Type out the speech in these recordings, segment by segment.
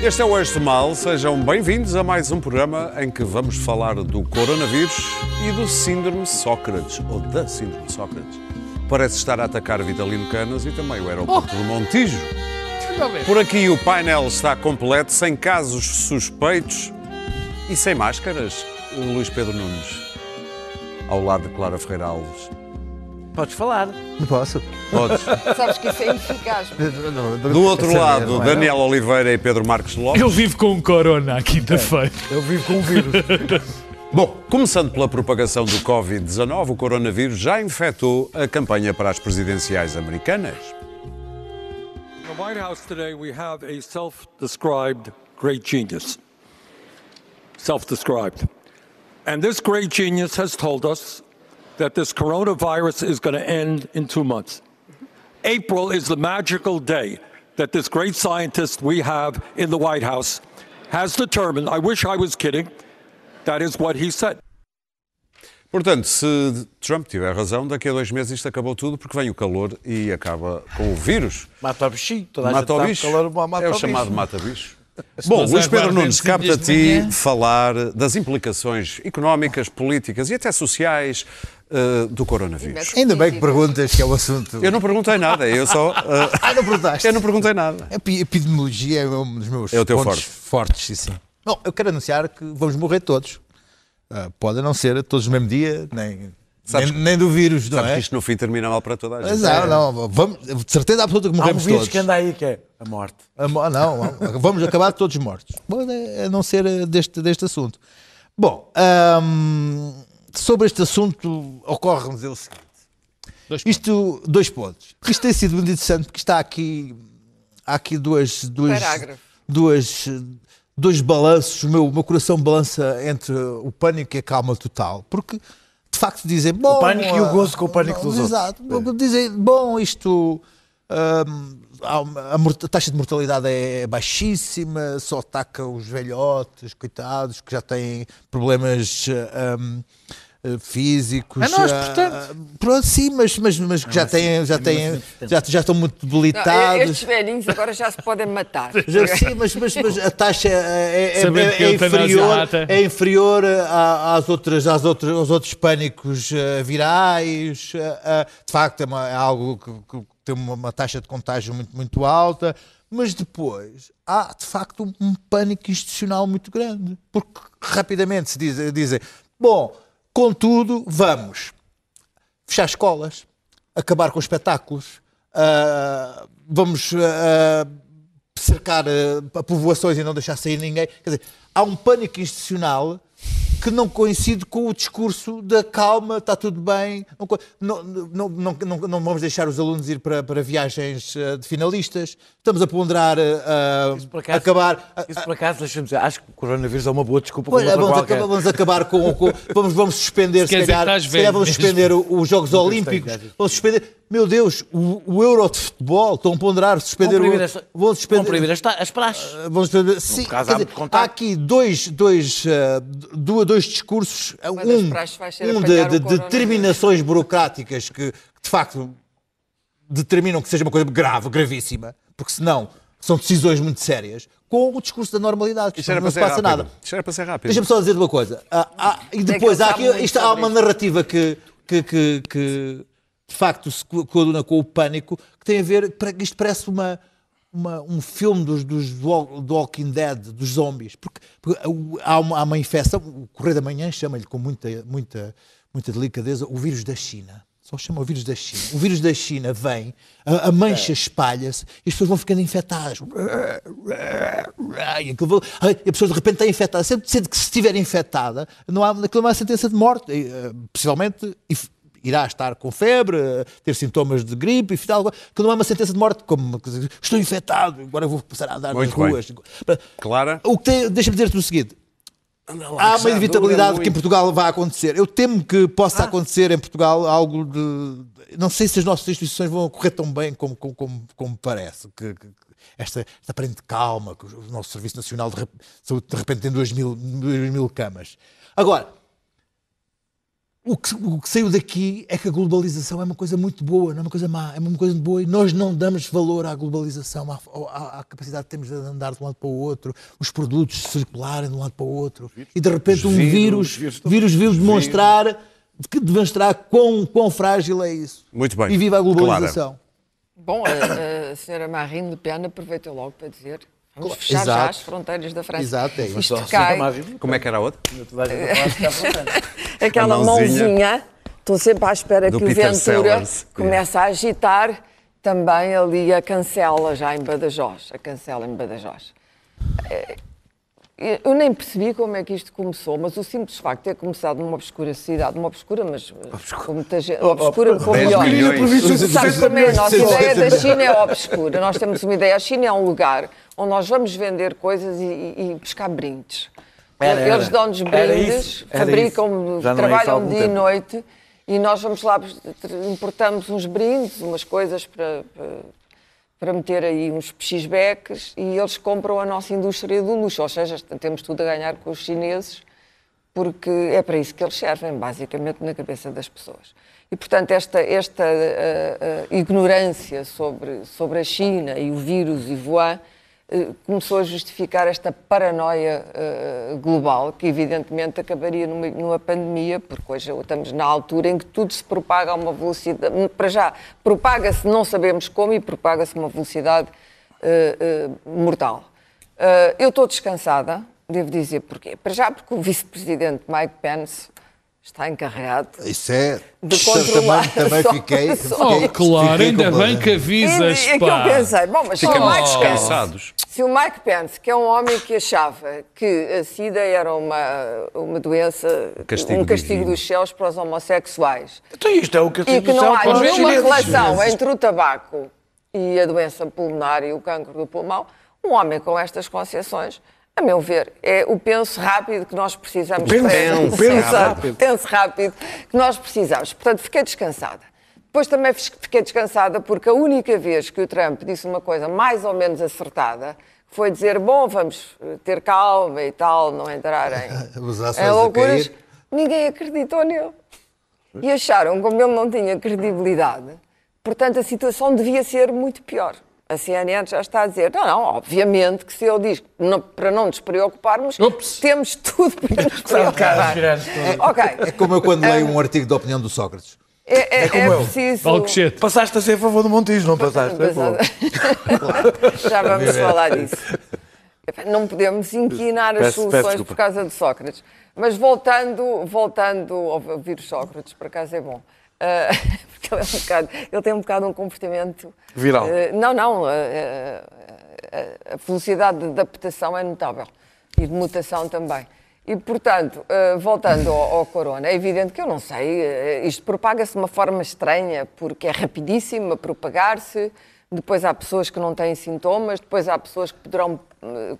Este é o Eixo Mal, sejam bem-vindos a mais um programa em que vamos falar do coronavírus e do síndrome Sócrates, ou da síndrome Sócrates. Parece estar a atacar Vitalino Canas e também o aeroporto do Montijo. Por aqui o painel está completo, sem casos suspeitos e sem máscaras. Luís Pedro Nunes, ao lado de Clara Ferreira Alves. Podes falar. Não posso. Podes. Sabes que isso é ineficaz. Do outro Saber, lado, é? Daniel Oliveira e Pedro Marques Lopes. Eu vivo com um corona à quinta-feira. Eu vivo com um vírus. Bom, começando pela propagação do Covid-19, o coronavírus já infectou a campanha para as presidenciais americanas. The White House today, we have a self described great genius. Self described. And this great genius has told us that this coronavirus is going to end in two months. April is the magical day that this great scientist we have in the White House has determined. I wish I was kidding. That is what he said. Portanto, se Trump tiver razão, daqui a dois meses isto acabou tudo porque vem o calor e acaba com o vírus. Mata o bichinho. Toda a Mata o gente bicho. sabe que calor mata é o bicho. chamado mata-bicho. Bom, Luís Pedro Nunes, cinco capta a dias de manhã. ti falar das implicações económicas, políticas e até sociais eh, do coronavírus. Ainda bem que perguntas que é o assunto. Eu não perguntei nada, eu só. eh, Ah, não perguntaste? eu não perguntei nada. A epi- epidemiologia é um dos meus É o teu pontos forte. fortes, sim, sim. Bom, eu quero anunciar que vamos morrer todos. Ah, pode não ser todos no mesmo dia, nem, Sabes nem, nem do vírus, não Sabes é? que isto no fim termina mal para toda a gente. Mas não, não, vamos, de certeza absoluta que Há um morremos vírus todos. que anda aí que é a morte. A mo- Não, vamos acabar todos mortos. Pode a não ser eh, deste, deste assunto. Bom, ahm, sobre este assunto ocorre-nos dizer o seguinte. Dois Isto, dois pontos. Isto tem sido muito interessante porque está aqui, há aqui duas, duas, Parágrafo. duas, dois balanços. O meu, o meu coração balança entre o pânico e a calma total. Porque, de facto, dizem... Bom, pânico e o ah, gozo com o pânico dos outros. Exato. Dizem, bom, isto... uma- a, taxa de mortalidade é baixíssima, só ataca os velhotes, coitados, que já têm problemas hum, eh, físicos. É nós, ah, portanto. pronto, sim, mas, mas, mas que já têm, já têm, já, já estão muito Não, debilitados. estes velhinhos agora já se podem matar. Já, sim, mas, mas, mas a taxa é, é- é- é eutanásia inferior, é inferior a- às outras, às outras, aos outros pânicos eh, virais. eh, eh, de facto, é, uma- é algo que, que tem uma, uma taxa de contágio muito, muito alta. Mas depois há, de facto, um, um pânico institucional muito grande. Porque rapidamente se diz- dizem: bom, contudo, vamos fechar escolas, acabar com espetáculos, ah, vamos ah, cercar ah, populações e não deixar sair ninguém. Quer dizer, há um pânico institucional que não coincide com o discurso da calma, está tudo bem, não, não, não, não, não, não vamos deixar os alunos ir para, para viagens ah, de finalistas, estamos a ponderar ah, Isso por acaso- acabar. Isso por acaso, deixa-me dizer, acho que o coronavírus é uma boa desculpa Pois, para vamos, qualquer. acabar, vamos acabar com, com- vamos, vamos suspender se que calhar, se calhar vamos suspender o- os Jogos Olímpicos, vamos suspender, meu Deus, o, o Euro de futebol, estão a ponderar suspender Vão o, esta, vão vão suspender, proibir as, as praxes. vamos suspender, sim, caso, há dizer, há aqui dois, dois, ah, du- dois discursos, Uma das um, praxes vai ser um de, de determinações burocráticas que, de facto determinam que seja uma coisa grave, gravíssima, porque senão são decisões muito sérias, com o discurso da normalidade, que Isto era não para se ser passa rápido. nada. Isto era para ser rápido. Deixa-me só dizer uma coisa. Ah, ah, e que depois, há, aqui, isto, há uma narrativa que, que, que, que, de facto se co- coaduna com o pânico, que tem a ver, isto parece uma, uma- um filme dos, dos do Walking Dead, dos zombies, porque, porque há, uma, há uma infecção, o Correio da Manhã chama-lhe com muita, muita, muita delicadeza o vírus da China. Só chama o vírus da China. O vírus da China vem, a, a mancha espalha-se e as pessoas vão ficando infectadas. E, aquilo e a pessoa de repente está infectada. Sendo, sendo que se estiver infectada, não há, aquilo não há sentença de morte. E, eh, possivelmente irá estar com febre, ter sintomas de gripe e tal. Que não há uma sentença de morte, como estou infectado, agora vou passar a andar Muito nas bem. ruas. Clara? O que Deixa-me dizer-te o seguinte: lá, há uma inevitabilidade que em Portugal vai acontecer. Eu temo que possa acontecer em Portugal algo de. Não sei se as nossas instituições vão correr tão bem como, como, como, como parece. Que, que- esta, esta aparente calma, que o nosso Serviço Nacional de Saúde de repente tem 2 mil, 2 mil camas. Agora, o que, o que saiu daqui é que a globalização é uma coisa muito boa, não é uma coisa má, é uma coisa boa e nós não damos valor à globalização, à, à- à capacidade que temos de andar de um lado para o outro, os produtos circularem de um lado para o outro e de repente um vírus, vírus, vírus veio demonstrar, que demonstrar quão, quão frágil é isso. Muito bem. E viva a globalização. Bom, a, a senhora Marine Le Pen aproveitou logo para dizer vamos fechar já Exato. as fronteiras da França. Exato, é isso. Isto cai. Como é que era a outra? Aquela A mãozinha. mãozinha, estou sempre à espera Do que o Peter Ventura Sellers. comece a agitar também ali a cancela já em Badajoz, a cancela em Badajoz. Eu nem percebi como é que isto começou, mas o simples facto de ter começado numa obscura cidade, numa obscura, mas com muita gente, obscura com 10 melhor. milhões. Sabe também a nossa ideia da China é obscura. Nós temos uma ideia, a China é um lugar onde nós vamos vender coisas e, e- e buscar brindes. Era, era. Eles dão-nos brindes, fabricam, é trabalham dia e tempo. noite e nós vamos lá, importamos uns brindes, umas coisas para, para, para meter aí uns pechisbeques e eles compram a nossa indústria do luxo. Ou seja, temos tudo a ganhar com os chineses porque é para isso que eles servem, basicamente, na cabeça das pessoas. E, portanto, esta, esta ah, ah, ignorância sobre, sobre a China e o vírus e Wuhan começou a justificar esta paranoia ah, global, que evidentemente acabaria numa, numa pandemia, porque hoje estamos na altura em que tudo se propaga a uma velocidade. Para já, propaga-se, não sabemos como, e propaga-se a uma velocidade ah, ah, mortal. Uh, eu estou descansada, devo dizer porquê. Para já, porque o vice-presidente Mike Pence está encarregado Isso é. De controlar Também, também fiquei. só- Oh, fiquei- claro, fiquei ainda bem que avisas, E, é que eu pá. pensei, bom, mas se o Mike Pence, se o Mike Pence, que é um homem que achava que a SIDA era uma, uma doença, Castigo um castigo divino. dos céus para os homossexuais, Então isto é o que e que não há nenhuma relação entre o tabaco e a doença pulmonar e o cancro do pulmão, um homem com estas concepções, a meu ver, é o penso rápido que nós precisamos. penso, penso Exato, rápido. penso rápido que nós precisamos. Portanto, fiquei descansada. Depois também fiquei descansada porque a única vez que o Trump disse uma coisa mais ou menos acertada foi dizer, bom, vamos ter calma e tal, não entrar em, em loucuras. Ninguém acreditou nele. E acharam, como ele não tinha credibilidade, portanto a situação devia ser muito pior. A CNN já está a dizer, não, não, obviamente que se ele diz não- para não nos preocuparmos, Ups. temos tudo para nos preocupar. girantes todos. Ok, É como eu quando leio um artigo de opinião do Sócrates. é, é, como é eu. preciso... Alcochete. Passaste a ser a favor do Montijo, não passaste? É. Já vamos falar disso. Não podemos inquinar as Peço- peço soluções desculpa. por causa de Sócrates. Mas voltando, voltando ao vírus Sócrates, por acaso é bom. Ah, porque ele, é um bocado- ele tem um bocado um comportamento. Viral. ah, não, não. ah, a velocidade de adaptação é notável. E de mutação também. E, portanto, voltando ao, ao corona, é evidente que eu não sei, isto propaga-se de uma forma estranha, porque é rapidíssimo a propagar-se, depois há pessoas que não têm sintomas, depois há pessoas que poderão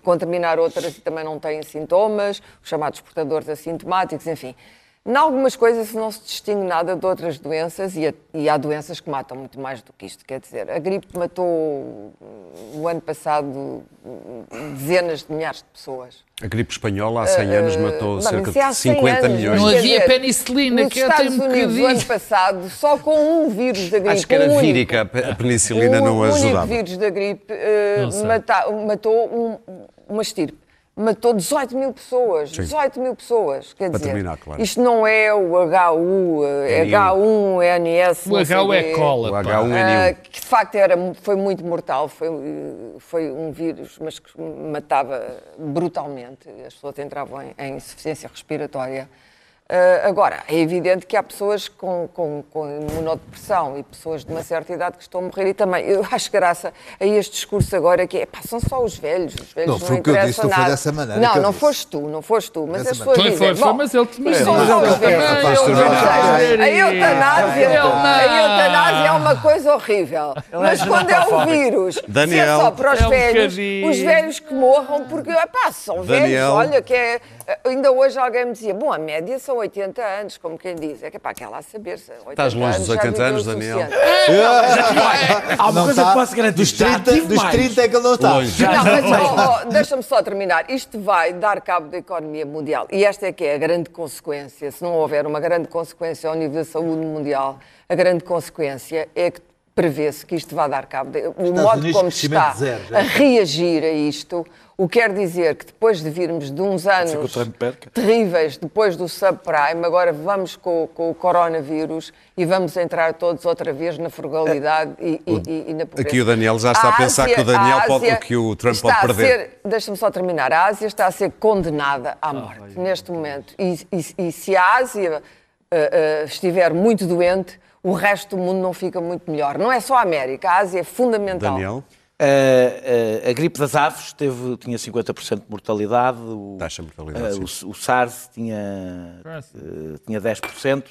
contaminar outras e também não têm sintomas, os chamados portadores assintomáticos, enfim. Em algumas coisas não se distingue nada de outras doenças e, a- e há doenças que matam muito mais do que isto. Quer dizer, a gripe matou o ano passado dezenas de milhares de pessoas. A gripe espanhola há 100 anos matou Não, cerca é de 100 50 anos, milhões. Não havia penicilina, Nos que até Estados um Unidos, o bocadinho. ano passado, só com um vírus da gripe. Acho que era um único, vírica, a penicilina um não único ajudava. vírus da gripe eh, Não sei. mata- matou um- uma estirpe. Matou 18 mil pessoas. 18 mil pessoas. Quer Para dizer, terminar, claro. isto não é o HU, eh, NU. H1N1. O H é cola. O pá. H1N1. Ah, que de facto era, foi muito mortal, foi, foi um vírus, mas que matava brutalmente. As pessoas entravam em, em insuficiência respiratória. Ah, agora, é evidente que há pessoas com, com, com imunodepressão e pessoas de uma certa idade que estão a morrer. E também, eu acho graça a este discurso agora que é, pá, são só os velhos, os velhos Não, não, foi o que eu interessa disse, não foi nada. dessa maneira Não, não disse. foste tu, não foste tu, mas Dessa as pessoas dizem, foi, foi, bom, mas ele também. isto são Mas só ele os velhos. A eutanásia, a é uma coisa horrível. Mas quando é o vírus, se é Daniel. só para os É um velhos, os velhos que morram, porque epá, são Daniel. velhos, olha que é. Ainda hoje alguém me dizia, bom, a média são 80 anos, como quem diz. É que pá, quer lá saber se 80 Estás longe anos dos já 80 viveu anos, Daniel. suficiente. Há uma coisa está. que posso garantir. Dos já 30, tive dos mais. 30 é que ele não está. Longe. Não, mas oh, oh, deixa-me só terminar. Isto vai dar cabo da economia mundial. E esta é que é a grande consequência. Se não houver uma grande consequência ao nível da saúde mundial, a grande consequência é que prevê-se que isto vai dar cabo. De, o modo Unidos, como está zero, a reagir a isto, o que quer dizer que depois de virmos de uns anos terríveis, depois do subprime, agora vamos com, com o coronavírus e vamos entrar todos outra vez na frugalidade e, e- e- e na pobreza. Aqui o Daniel já está a pensar que o Daniel pode- que o Trump está pode a perder. Deixa-me só terminar. A Ásia está a ser condenada à morte neste momento. E, e- e se a Ásia eh, eh, estiver muito doente, o resto do mundo não fica muito melhor. Não é só a América, a Ásia é fundamental. Daniel, Uh, uh, a gripe das aves teve, tinha 50% de mortalidade. O, Taxa de mortalidade, uh, o, o SARS tinha, uh, tinha 10%.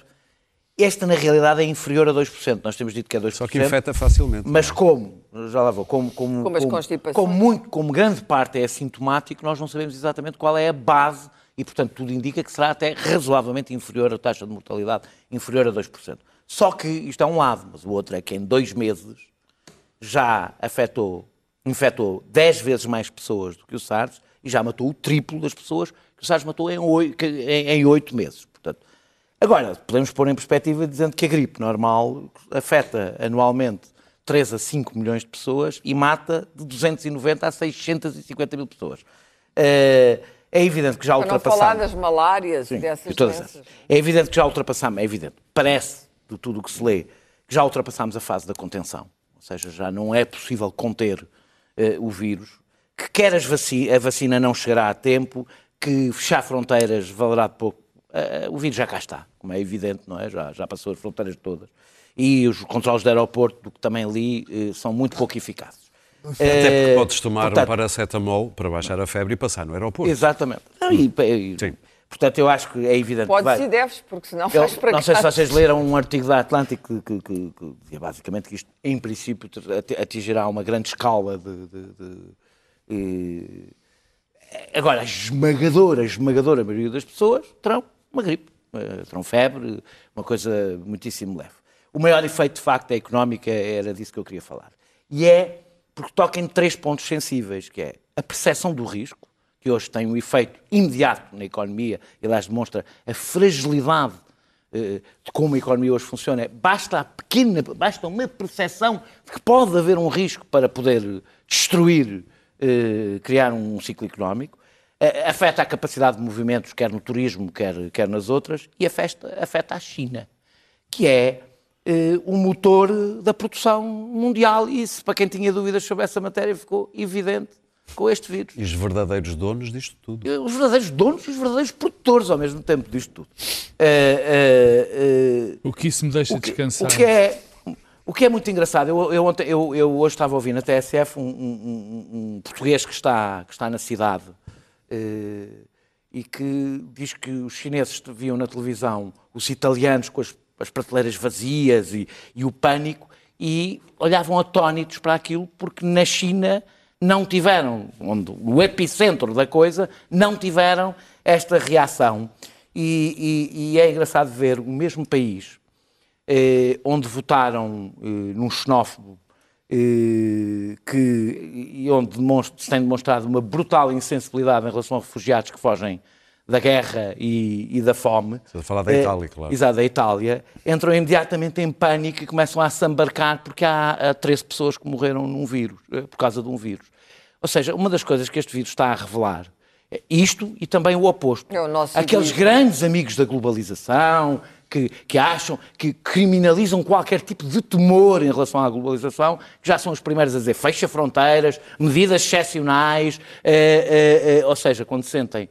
Esta, na realidade, é inferior a 2%. Nós temos dito que é 2%. só que infeta facilmente. Mas como, já lá vou, como, como, Como as como, constipações. como muito, como grande parte é assintomático, nós não sabemos exatamente qual é a base e, portanto, tudo indica que será até razoavelmente inferior a taxa de mortalidade, inferior a 2%. Só que isto é um lado, mas o outro é que em dois meses já afetou, infectou 10 vezes mais pessoas do que o SARS e já matou o triplo das pessoas que o SARS matou em 8, em, em 8 meses. Portanto, agora, podemos pôr em perspectiva dizendo que a gripe normal afeta anualmente 3 a 5 milhões de pessoas e mata de 290 a 650 mil pessoas. Eh, É evidente que já Para não falar das malárias e Sim, dessas de todas doenças. É evidente que já ultrapassamos, é evidente, parece, de tudo o que se lê, que já ultrapassamos a fase da contenção. Ou seja, já não é possível conter eh, o vírus, que quer as vaci a vacina não chegará a tempo, que fechar fronteiras valerá de pouco. Eh, o vírus já cá está, como é evidente, não é? Já, já passou as fronteiras todas. E os controles de aeroporto, do que também li, eh, são muito pouco eficazes. Até porque podes tomar portanto, um paracetamol para baixar a febre e passar no aeroporto. Exatamente. Não, e- e- Sim. Portanto, eu acho que é evidente que Podes vai- e deves, porque senão eu vais para não sei se vocês leram um artigo da Atlântico que, que- que- que dizia basicamente que isto, em princípio, ati- atingirá uma grande escala de. de- de- e- Agora, a esmagadora, a esmagadora maioria das pessoas terão uma gripe, eh, terão febre, uma coisa muitíssimo leve. O maior efeito, de facto, é económico, era disso que eu queria falar. E é porque toca em três pontos sensíveis, que é a percepção do risco, que hoje tem um efeito imediato na economia, e aliás demonstra a fragilidade eh, de como a economia hoje funciona. É, Basta, pequena, basta uma percepção de que pode haver um risco para poder destruir, eh, criar um ciclo económico. Eh, afeta a capacidade de movimentos, quer no turismo, quer, quer nas outras, e afeta, afeta a China, que é o motor da produção mundial. E isso, para quem tinha dúvidas sobre essa matéria, ficou evidente com este vírus. E os verdadeiros donos disto tudo. Os verdadeiros donos e os verdadeiros produtores ao mesmo tempo disto tudo. Eh, eh, eh, O que isso me deixa o que, descansar. o que é, o que é muito engraçado, eu, eu, ontem- eu- eu hoje estava a ouvir na TSF um, um- um- um português que está, que está na cidade e que diz que os chineses viam na televisão os italianos com as, as prateleiras vazias e, e o pânico e olhavam atónitos para aquilo porque na China não tiveram, onde, no epicentro da coisa, não tiveram esta reação. E, e- e é engraçado ver o mesmo país eh, onde votaram eh, num xenófobo eh, que, e onde demonstra- tem demonstrado uma brutal insensibilidade em relação a refugiados que fogem da guerra e, e da fome. Estás a falar da Eh, Itália, claro. Exato, da Itália. Entram imediatamente em pânico e começam a se embarcar porque há, há 13 pessoas que morreram num vírus, eh, por causa de um vírus. Ou seja, uma das coisas que este vírus está a revelar é isto e também o oposto. É o nosso Aqueles egoísmo. grandes amigos da globalização que, que acham, que criminalizam qualquer tipo de temor em relação à globalização, que já são os primeiros a dizer fecha fronteiras, medidas excepcionais, eh, eh, eh, ou seja, quando sentem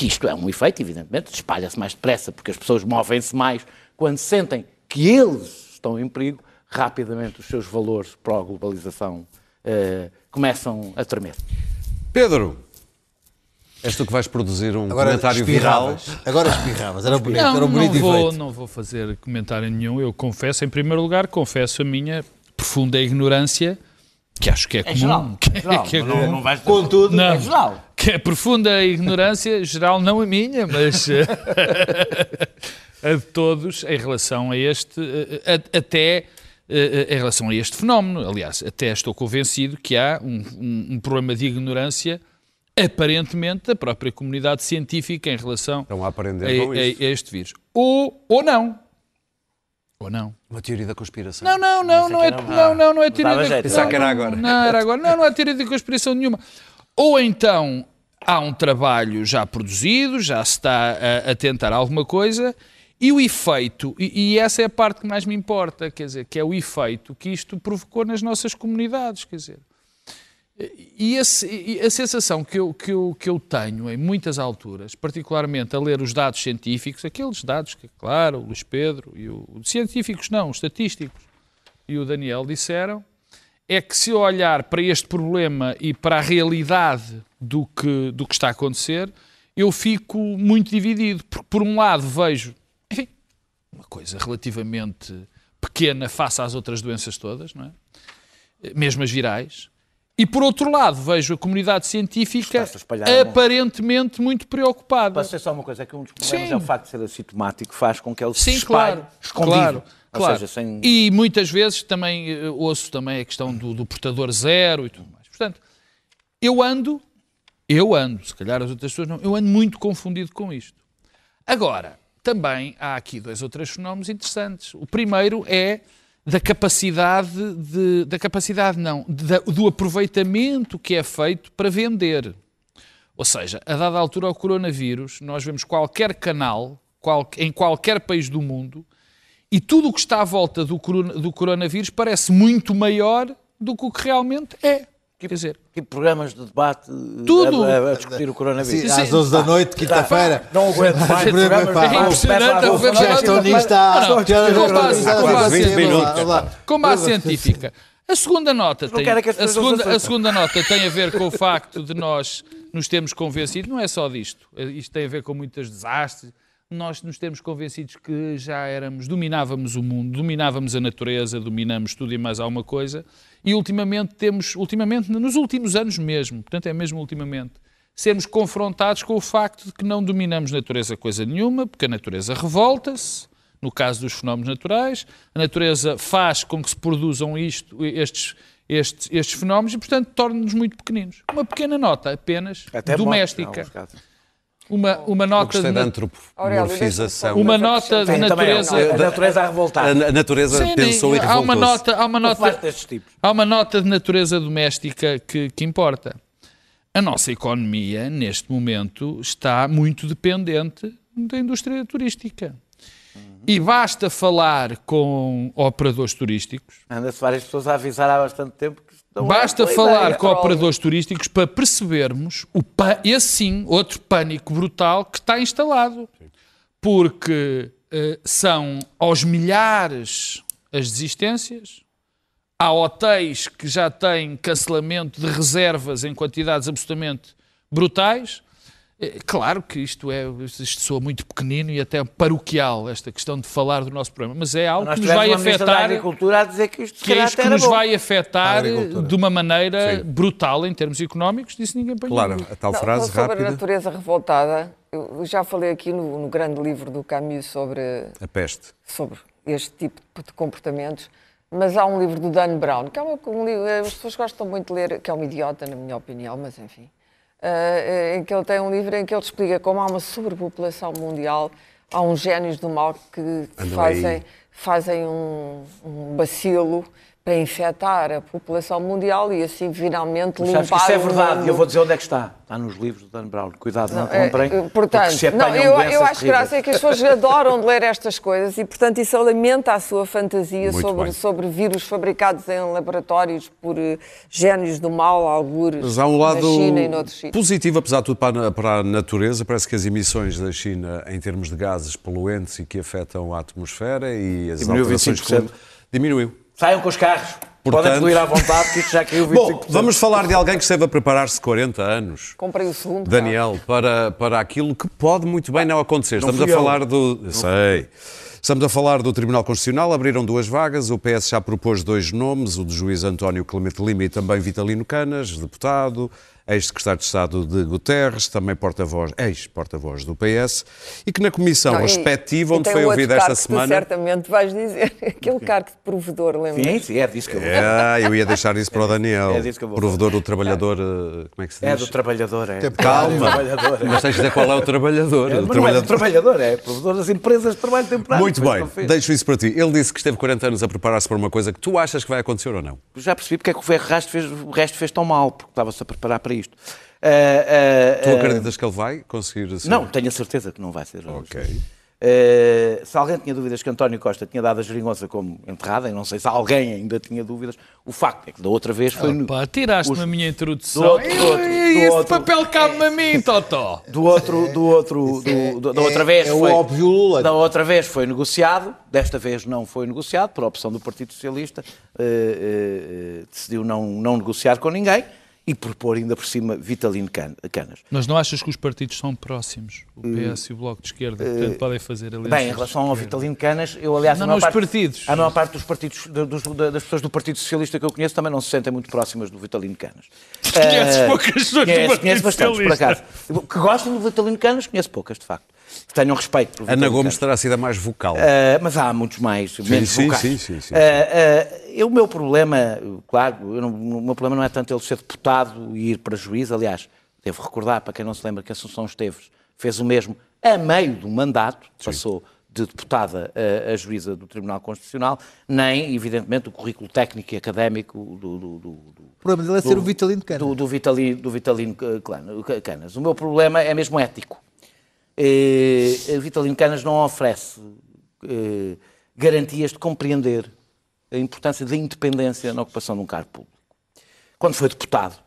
que isto é um efeito, evidentemente, espalha-se mais depressa porque as pessoas movem-se mais, quando sentem que eles estão em perigo, rapidamente os seus valores pró-globalização eh, começam a tremer. Pedro, és tu que vais produzir um Agora comentário viral. espirravas. Agora espirravas. Era bonito, Não, era um não bonito vou, efeito. não vou fazer comentário nenhum. Eu confesso, em primeiro lugar, confesso a minha profunda ignorância, que acho que é, comum. geral, que, é geral, que é não- comum. não vais- Contudo, Não. É geral. que é profunda ignorância geral, não a minha, mas eh, a de todos em relação a este, eh, a- até eh, em relação a este fenómeno. Aliás, até estou convencido que há um, um- um problema de ignorância aparentemente da própria comunidade científica em relação a a, a este vírus. Ou, ou não. Ou não. Uma teoria da conspiração. Não, não, não, não é, não, não, não é teoria da que era não, agora. Não, era agora. Não, não é teoria de conspiração nenhuma. Ou então há um trabalho já produzido, já se está a, a tentar alguma coisa, e o efeito, e, e essa é a parte que mais me importa, quer dizer, que é o efeito que isto provocou nas nossas comunidades, quer dizer. E, esse- e a sensação que eu, que, eu, que eu tenho em muitas alturas, particularmente a ler os dados científicos, aqueles dados que, claro, o Luís Pedro e o. Científicos não, os estatísticos e o Daniel disseram, é que se eu olhar para este problema e para a realidade do que, do que está a acontecer, eu fico muito dividido. Porque, por um lado, vejo, enfim, uma coisa relativamente pequena face às outras doenças todas, não é? Mesmo as virais. E, por outro lado, vejo a comunidade científica a aparentemente muito preocupada. Posso dizer só uma coisa, é que um dos problemas Sim. é o facto de ser assintomático, faz com que ele se Sim, espalhe claro. escondido. Claro, claro. seja, sem... E muitas vezes também eh, ouço também a questão do, do portador zero e tudo mais. Portanto, eu ando, eu ando, se calhar as outras pessoas não, eu ando muito confundido com isto. Agora, também há aqui dois ou três fenómenos interessantes. O primeiro é da capacidade de, da capacidade não, da- do aproveitamento que é feito para vender. Ou seja, a dada altura ao coronavírus, nós vemos qualquer canal, qual- em qualquer país do mundo, e tudo o que está à volta do, do coronavírus parece muito maior do que o que realmente é. Quer dizer, Tipo programas de debate Tudo. a, a- discutir o coronavírus. Sim, Sim, às 11 da noite, quinta-feira. Não aguento mais Programa, programas pá, de é debate. impressionante a estão nisto há... Com estão base- nisto há com base 20 científica. minutos. Lá, lá. com base científica. A segunda nota tem, é que a segunda, a segunda nota tem a ver com o facto de nós nos termos convencido, não é só disto, isto tem a ver com muitos desastres, nós nos temos convencidos que já éramos, dominávamos o mundo, dominávamos a natureza, dominamos tudo e mais alguma coisa, e ultimamente temos, ultimamente, nos últimos anos mesmo, portanto é mesmo ultimamente, sermos confrontados com o facto de que não dominamos natureza coisa nenhuma, porque a natureza revolta-se, no caso dos fenómenos naturais, a natureza faz com que se produzam isto, estes, estes, estes fenómenos e, portanto, torna-nos muito pequeninos. Uma pequena nota apenas Até doméstica. morte, casos. Uma, uma nota de, da antropomorfização. uma nota de Sim, é. natureza. a natureza a revoltar. A, natureza Sim, pensou e há uma nota, há uma nota, tipos. há uma nota de natureza doméstica que, que importa. A nossa economia, neste momento, está muito dependente da indústria turística. E basta falar com operadores turísticos, Anda-se várias pessoas a avisar há bastante tempo que não é Basta boa falar ideia. com operadores turísticos para percebermos o esse sim, outro pânico brutal que está instalado. Porque eh, são aos milhares as desistências, há hotéis que já têm cancelamento de reservas em quantidades absolutamente brutais. Eh, Claro que isto é, isto soa muito pequenino e até paroquial, esta questão de falar do nosso problema, mas é algo Nós que nos vai afetar Agricultura a dizer que isto que é isto que nos bom. vai afetar agricultura. de uma maneira Sim. brutal em termos económicos, disso ninguém em Claro, dúvida. a tal Não, frase sobre a rápida, natureza revoltada, eu já falei aqui no, no grande livro do Camus sobre, a peste. sobre este tipo de comportamentos, mas há um livro do Dan Brown, que é uma- um livro, as pessoas gostam muito de ler, que é um idiota, na minha opinião, mas enfim, em que ele tem um livro em que ele explica como há uma sobrepopulação mundial, há uns génios do mal que Andam fazem, aí. fazem um, um bacilo para infectar a população mundial e assim finalmente limpar sabes que isso é verdade e eu vou dizer onde é que está. Está nos livros do Dan Brown. Cuidado, não, É, comprem. é, porque portanto, se não, eu, eu acho terríveis. graça é que as pessoas adoram de ler estas coisas e, portanto, isso alimenta a sua fantasia Muito sobre, bem. sobre vírus fabricados em laboratórios por eh, génios do mal, algures Mas há um na lado China e noutros sítios. positivo, apesar de tudo, para a, para a natureza. Parece que as emissões da China, em termos de gases poluentes e que afetam a atmosfera e as Diminuiu alterações 25%. climáticas, diminuiu. Saiam com os carros. Portanto- Podem fluir à vontade, que isto já caiu 25%. Bom, vamos falar de alguém que esteve a preparar-se 40 anos. Comprei o segundo. Daniel, para, para aquilo que pode muito bem não acontecer. Estamos a eu. falar do. Eu sei. Estamos a falar do Tribunal Constitucional, abriram duas vagas, o PS já propôs dois nomes, o do juiz António Clemente Lima e também Vitalino Canas, deputado, ex-secretário de Estado de Guterres, também porta-voz, ex-porta-voz do PS, e que na comissão Não, e- respectiva, e onde tem foi ouvida esta que tu semana... certamente vais dizer. Aquele cargo de provedor, lembra? Sim, sim, é disso que eu vou É, eu ia deixar isso para o Daniel. É disso que eu vou Provedor do trabalhador, eh, como é que se diz? É do trabalhador, é. Calma. É do trabalhador, é. Mas tens de dizer qual é o trabalhador. É, o é trabalhador... do trabalhador, é provedor das empresas de trabalho temporário. Muito isso bem, deixo isso para ti. Ele disse que esteve 40 anos a preparar-se para uma coisa que tu achas que vai acontecer ou não? Já percebi porque é que o resto fez, o resto fez tão mal, porque estava-se a preparar para isto. Ah, ah, Tu ah, acreditas que ele vai conseguir ser? Não, tenho a certeza que não vai ser. Ok. Eh, se alguém tinha dúvidas que António Costa tinha dado a geringonça como enterrada, e não sei se alguém ainda tinha dúvidas, o facto é que da outra vez foi no, Pá, tiraste-me os- a minha do introdução. outro- do outro- do Esse outro- papel cabe-me a mim, Totó. do outro, do outro, do- do- da outra vez é o foi, óbvio Lula. da outra vez foi negociado, desta vez não foi negociado por opção do Partido Socialista, eh, eh, eh, decidiu não, não negociar com ninguém e propor ainda por cima Vitalino Can- Canas. Mas não achas que os partidos são próximos? O PS e o Bloco de Esquerda, portanto, podem fazer alianças. Bem, em relação ao Vitalino Canas, eu aliás... Não, a não, maior os partidos. A maior parte dos partidos, dos- da- das pessoas do Partido Socialista que eu conheço também não se sentem muito próximas do Vitalino Canas. Conheces Eh, poucas pessoas do conheço, Partido Conheço bastantes, por acaso. Que gostem do Vitalino Canas, conheço poucas, de facto. Tenham respeito por Ana Gomes Canas. terá sido a mais vocal. Uh, mas há muitos mais, menos sim, vocais. sim, sim, sim. Uh, uh, eu- o meu problema, claro, eu não- o meu problema não é tanto ele ser deputado e ir para juiz, aliás, devo recordar, para quem não se lembra, que Assunção Esteves fez o mesmo a meio do mandato, passou de deputada a, a juíza do Tribunal Constitucional, nem, evidentemente, o currículo técnico e académico do, do- do- do- O problema dele é ser o Vitalino Cana. do, do Vitalino, do Vitalino Canas. O meu problema é mesmo ético. Eh, Vitalino Canas não oferece eh, garantias de compreender a importância da independência na ocupação de um cargo público. Quando foi deputado,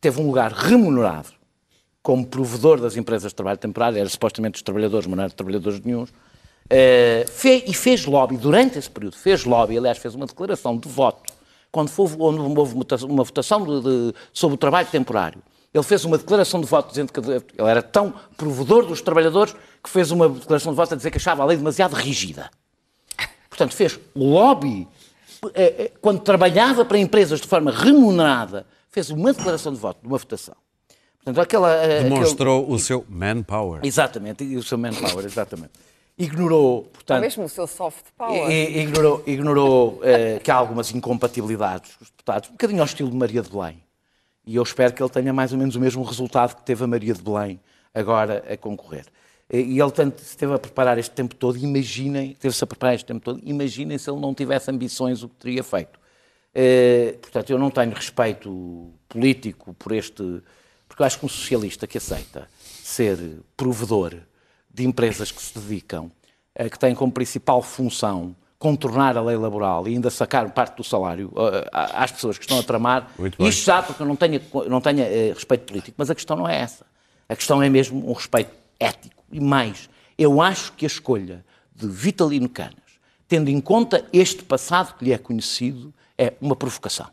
teve um lugar remunerado como provedor das empresas de trabalho temporário, era supostamente dos trabalhadores, mas não era de trabalhadores nenhums, eh, e fez lobby, durante esse período, fez lobby, aliás, fez uma declaração de voto, quando houve, houve uma votação de- de- sobre o trabalho temporário. Ele fez uma declaração de voto dizendo que ele era tão provedor dos trabalhadores que fez uma declaração de voto a dizer que achava a lei demasiado rígida. Portanto, fez lobby, eh, eh, quando trabalhava para empresas de forma remunerada, fez uma declaração de voto, de uma votação. Portanto, aquela, eh, aquele- Demonstrou o seu manpower. Exatamente, e o seu manpower, exatamente. Ignorou, portanto, Mesmo o seu soft power. ignorou, ignorou eh, que há algumas incompatibilidades com os deputados, um bocadinho ao estilo de Maria de Belém. E eu espero que ele tenha mais ou menos o mesmo resultado que teve a Maria de Belém agora a concorrer. E ele tanto esteve a preparar este tempo todo, imaginem, teve-se a preparar este tempo todo, imaginem se ele não tivesse ambições o que teria feito. Eh, portanto, eu não tenho respeito político por este. Porque eu acho que um socialista que aceita ser provedor de empresas que se dedicam, eh, que têm como principal função contornar a lei laboral e ainda sacar parte do salário eh, às pessoas que estão a tramar, isto já porque não tenho, não tenho eh, respeito político, mas a questão não é essa. A questão é mesmo um respeito ético. E mais, eu acho que a escolha de Vitalino Canas, tendo em conta este passado que lhe é conhecido, é uma provocação.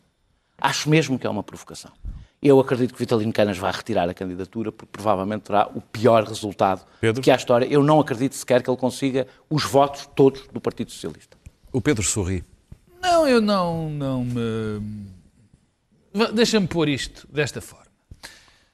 Acho mesmo que é uma provocação. Eu acredito que Vitalino Canas vai retirar a candidatura porque provavelmente terá o pior resultado Pedro? que há história. Eu não acredito sequer que ele consiga os votos todos do Partido Socialista. O Pedro sorri. Não, eu não, não me. Deixa-me pôr isto desta forma.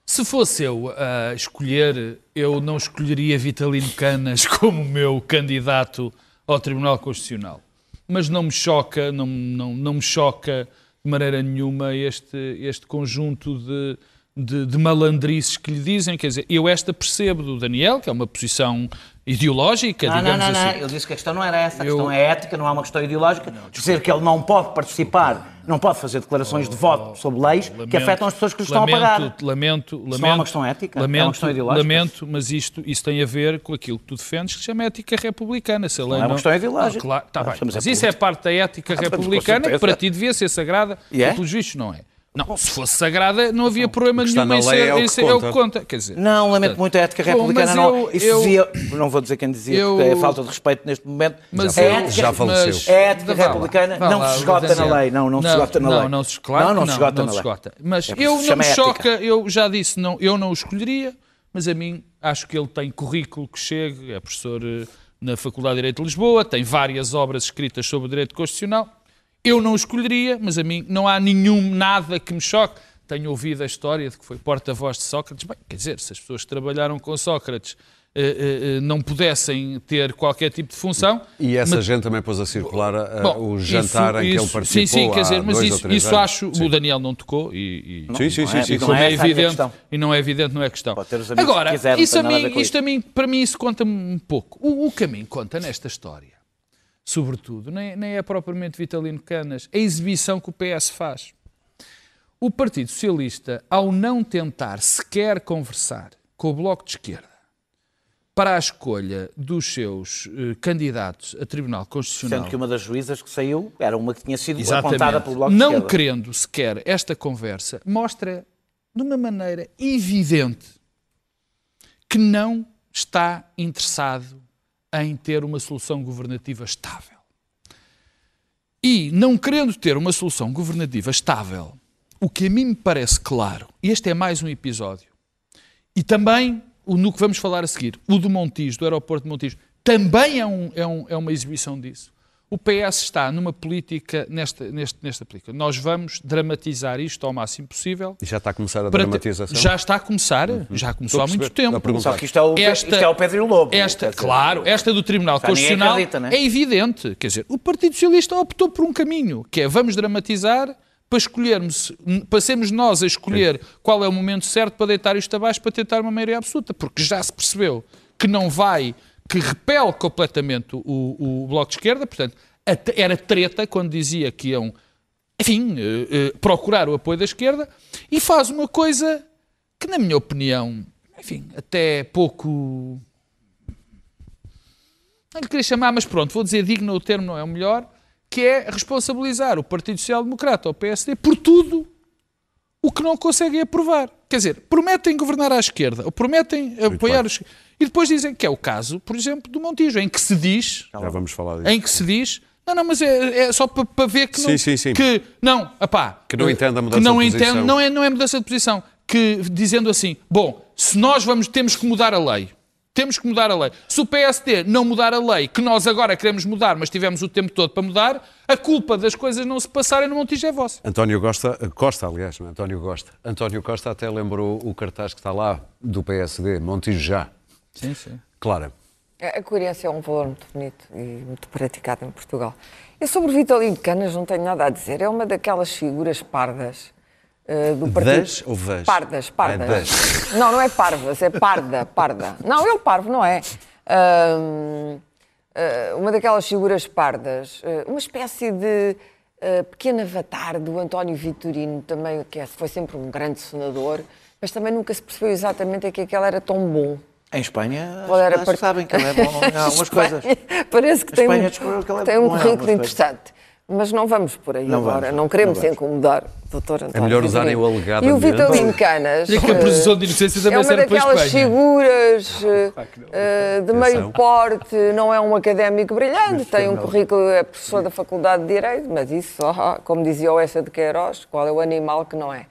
Se fosse eu a escolher, eu não escolheria Vitalino Canas como meu candidato ao Tribunal Constitucional. Mas não me choca, não, não, não me choca de maneira nenhuma este, este conjunto de, de, de malandrices que lhe dizem. Quer dizer, eu esta percebo do Daniel, que é uma posição ideológica, Não, não, digamos não, não. assim. Ele disse que a questão não era essa, a Eu- questão é ética, não há uma questão ideológica. Dizer que ele não pode participar, não pode fazer declarações de voto sobre leis que Lamento, afetam as pessoas que lhe estão a lamento, pagar. Lamento, lamento. não é uma questão ética? É uma Lamento, questão ideológica? Lamento, mas isto, isso tem a ver com aquilo que tu defendes, que se chama ética republicana. Se a lei é uma questão ideológica. Ah, claro, tá Ah, bem, mas é isso é parte da ética Ah, republicana, que para ti devia ser sagrada, E é? e pelos vistos não é. Não, se fosse sagrada, não havia problema o que está nenhum em na lei ser, é o que ser- é o que conta. Quer dizer, Não, lamento muito a ética Bom, republicana. mas não. eu- Isso eu- dizia, não vou dizer quem dizia, eu- porque é falta de respeito neste momento. Mas a eu- ética, já faleceu. mas- a ética lá, republicana vá não lá, se esgota na lei. Não, não, se esgota na não, lei. Não, se, claro não, que não se esgota não na se lei. esgota. Mas É isso eu não me choca, eu já disse, não, eu não o escolheria, mas a mim acho que ele tem currículo que chegue, é professor eh, na Faculdade de Direito de Lisboa, tem várias obras escritas sobre o direito constitucional. Eu não escolheria, mas a mim não há nenhum nada que me choque. Tenho ouvido a história de que foi porta-voz de Sócrates. Bem, quer dizer, se as pessoas que trabalharam com Sócrates eh, eh, eh, não pudessem ter qualquer tipo de função. E essa mas- gente também pôs a circular uh, Bom, o jantar isso- em que ele isso- participou Sim, sim, quer dizer, mas isso, isso acho. Sim. O Daniel não tocou e. e- Sim, sim, sim. é- sim, não é é, evidente, questão. e não é evidente, não é questão. Pode ter os amigos Agora, que quiser, não isso, a mim, isto a mim, para mim, isso conta-me um pouco. O, o que a mim conta nesta história, sobretudo, nem, nem é propriamente Vitalino Canas, a exibição que o PS faz. O Partido Socialista, ao não tentar sequer conversar com o Bloco de Esquerda para a escolha dos seus eh, candidatos a Tribunal Constitucional, Sendo que uma das juízas que saiu era uma que tinha sido Exatamente. apontada pelo Bloco de Não Esquerda. querendo sequer esta conversa, mostra de uma maneira evidente que não está interessado em ter uma solução governativa estável. E não querendo ter uma solução governativa estável, o que a mim me parece claro, e este é mais um episódio, e também o no que vamos falar a seguir, o do Montijo, do aeroporto de Montijo, também é, um- é um- é uma exibição disso. O PS está numa política, nesta, neste, nesta política. Nós vamos dramatizar isto ao máximo possível. E já está a começar a dramatização? Já está a começar, já começou há muito tempo. Só que isto é o, Esta- isto é o Pedro e o Lobo. Esta, dizer, claro, esta do Tribunal Já ninguém Constitucional acredita, né? é evidente. Quer dizer, o Partido Socialista optou por um caminho, que é vamos dramatizar para escolhermos, para sermos nós a escolher qual é o momento certo para deitar isto abaixo para tentar uma maioria absoluta, porque já se percebeu que não vai, que repele completamente o, o Bloco de Esquerda, portanto, era treta quando dizia que iam, enfim, eh, eh, procurar o apoio da esquerda, e faz uma coisa que, na minha opinião, enfim, até pouco não lhe queria chamar, mas pronto, vou dizer digno, o termo não é o melhor, que é responsabilizar o Partido Social Democrata ou o PSD por tudo o que não conseguem aprovar. Quer dizer, prometem governar à esquerda, ou prometem apoiar bem. os... E depois dizem que é o caso, por exemplo, do Montijo, em que se diz, Já vamos falar disso. em que se diz, não, não, mas é, é só para, para ver que não, Sim, sim, sim. que não, apá, Que não entende a mudança que não de entende, posição. não é, não é mudança de posição, que dizendo assim, bom, se nós vamos, temos que mudar a lei, temos que mudar a lei. Se o PSD não mudar a lei, que nós agora queremos mudar, mas tivemos o tempo todo para mudar, a culpa das coisas não se passarem no Montijo é vossa. António Costa, Costa, aliás, não é? António Costa. António Costa até lembrou o cartaz que está lá do PSD, Montijo já. Sim, sim. Clara. A coerência é um valor muito bonito e muito praticado em Portugal. Eu sobre o Vitalino Canas não tenho nada a dizer. É uma daquelas figuras pardas eh, do partido. Das ou vas? Pardas, pardas. Ah, das. Não, não é parvas, é parda, parda. Não, ele parvo não é. Ahm, ah, uma daquelas figuras pardas, ah, uma espécie de pequeno avatar do António Vitorino, também, que é- foi sempre um grande senador, mas também nunca se percebeu exatamente a que aquele era tão bom. Em Espanha, Qual era part- sabem que ele é bom em algumas Espanha, coisas. Parece que A tem Espanha um, que ele é tem um currículo interessante. Mas não vamos por aí Não agora, vamos, não queremos não incomodar o doutor António melhor usarem o alegado E o. Vitalino Canas. E que a eh, presunção de inocência também é uma serve para a daquelas Espanha. figuras eh, eh, de meio porte, não é um académico brilhante, tem um currículo, é professor da Faculdade de Direito, mas isso, ah, como dizia o Essa de Queiroz, qual é o animal que não é?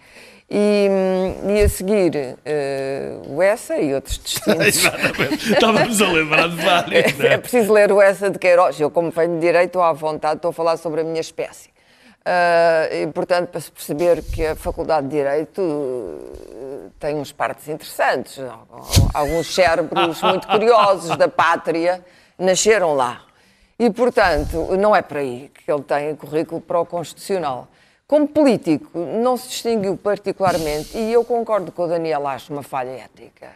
E, hum, e a seguir, eh, o Essa e outros distintos. Exatamente. Estávamos a lembrar de vários. É preciso ler o Essa de Queiroz. Eu, como venho de direito, à vontade, estou a falar sobre a minha espécie. Ah, e, portanto, para se perceber que a Faculdade de Direito eh, tem uns partes interessantes. Alguns cérebros muito curiosos da pátria nasceram lá. E, portanto, não é por aí que ele tem currículo para o Constitucional. Como político, não se distinguiu particularmente, e eu concordo com o Daniel, acho uma falha ética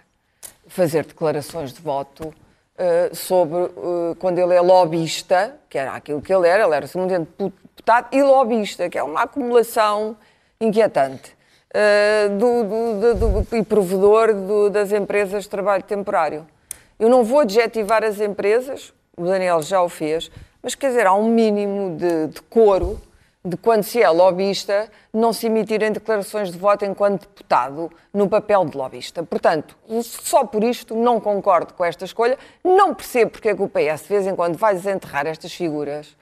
fazer declarações de voto eh, sobre eh, quando ele é lobista, que era aquilo que ele era, ele era simplesmente deputado e lobista, que é uma acumulação inquietante, do, do- do- do- e provedor do- das empresas de trabalho temporário. Eu não vou adjetivar as empresas, o Daniel já o fez, mas quer dizer, há um mínimo de decoro de quando se é lobista, não se emitirem declarações de voto enquanto deputado no papel de lobista. Portanto, só por isto não concordo com esta escolha, não percebo porque é que o PS de vez em quando vai desenterrar estas figuras,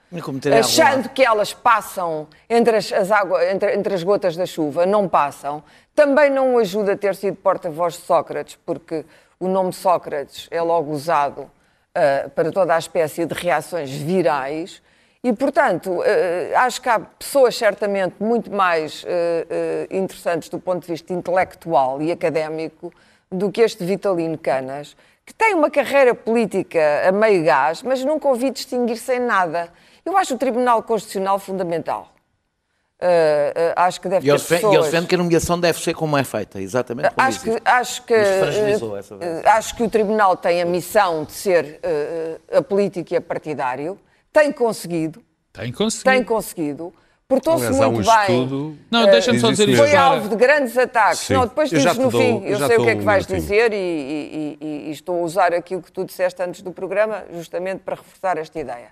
achando que elas passam entre as, as água- entre, entre as gotas da chuva, não passam. Também não o ajuda a ter sido porta-voz de Sócrates, porque o nome Sócrates é logo usado ah, para toda a espécie de reações virais. E, portanto, ah, acho que há pessoas certamente muito mais ah, ah, interessantes do ponto de vista intelectual e académico do que este Vitalino Canas, que tem uma carreira política a meio gás, mas nunca ouvi distinguir-se em nada. Eu acho o Tribunal Constitucional fundamental. Ah, ah, acho que deve E ter defende, e ele pessoas... defende que a nomeação deve ser como é feita, exatamente como Acho que, acho, que, eh, eh, acho que o Tribunal tem a missão de ser eh, eh, apolítico e apartidário, tem conseguido, Tem conseguido. tem conseguido, portou-se há um muito bem. estudo. Não, deixa-me só Diz dizer isso. Foi alvo de grandes ataques. Sim. Não, depois Eu já dizes no dou- fim, eu sei o que é que vais minutinho. dizer e, e- e- e estou a usar aquilo que tu disseste antes do programa, justamente para reforçar esta ideia.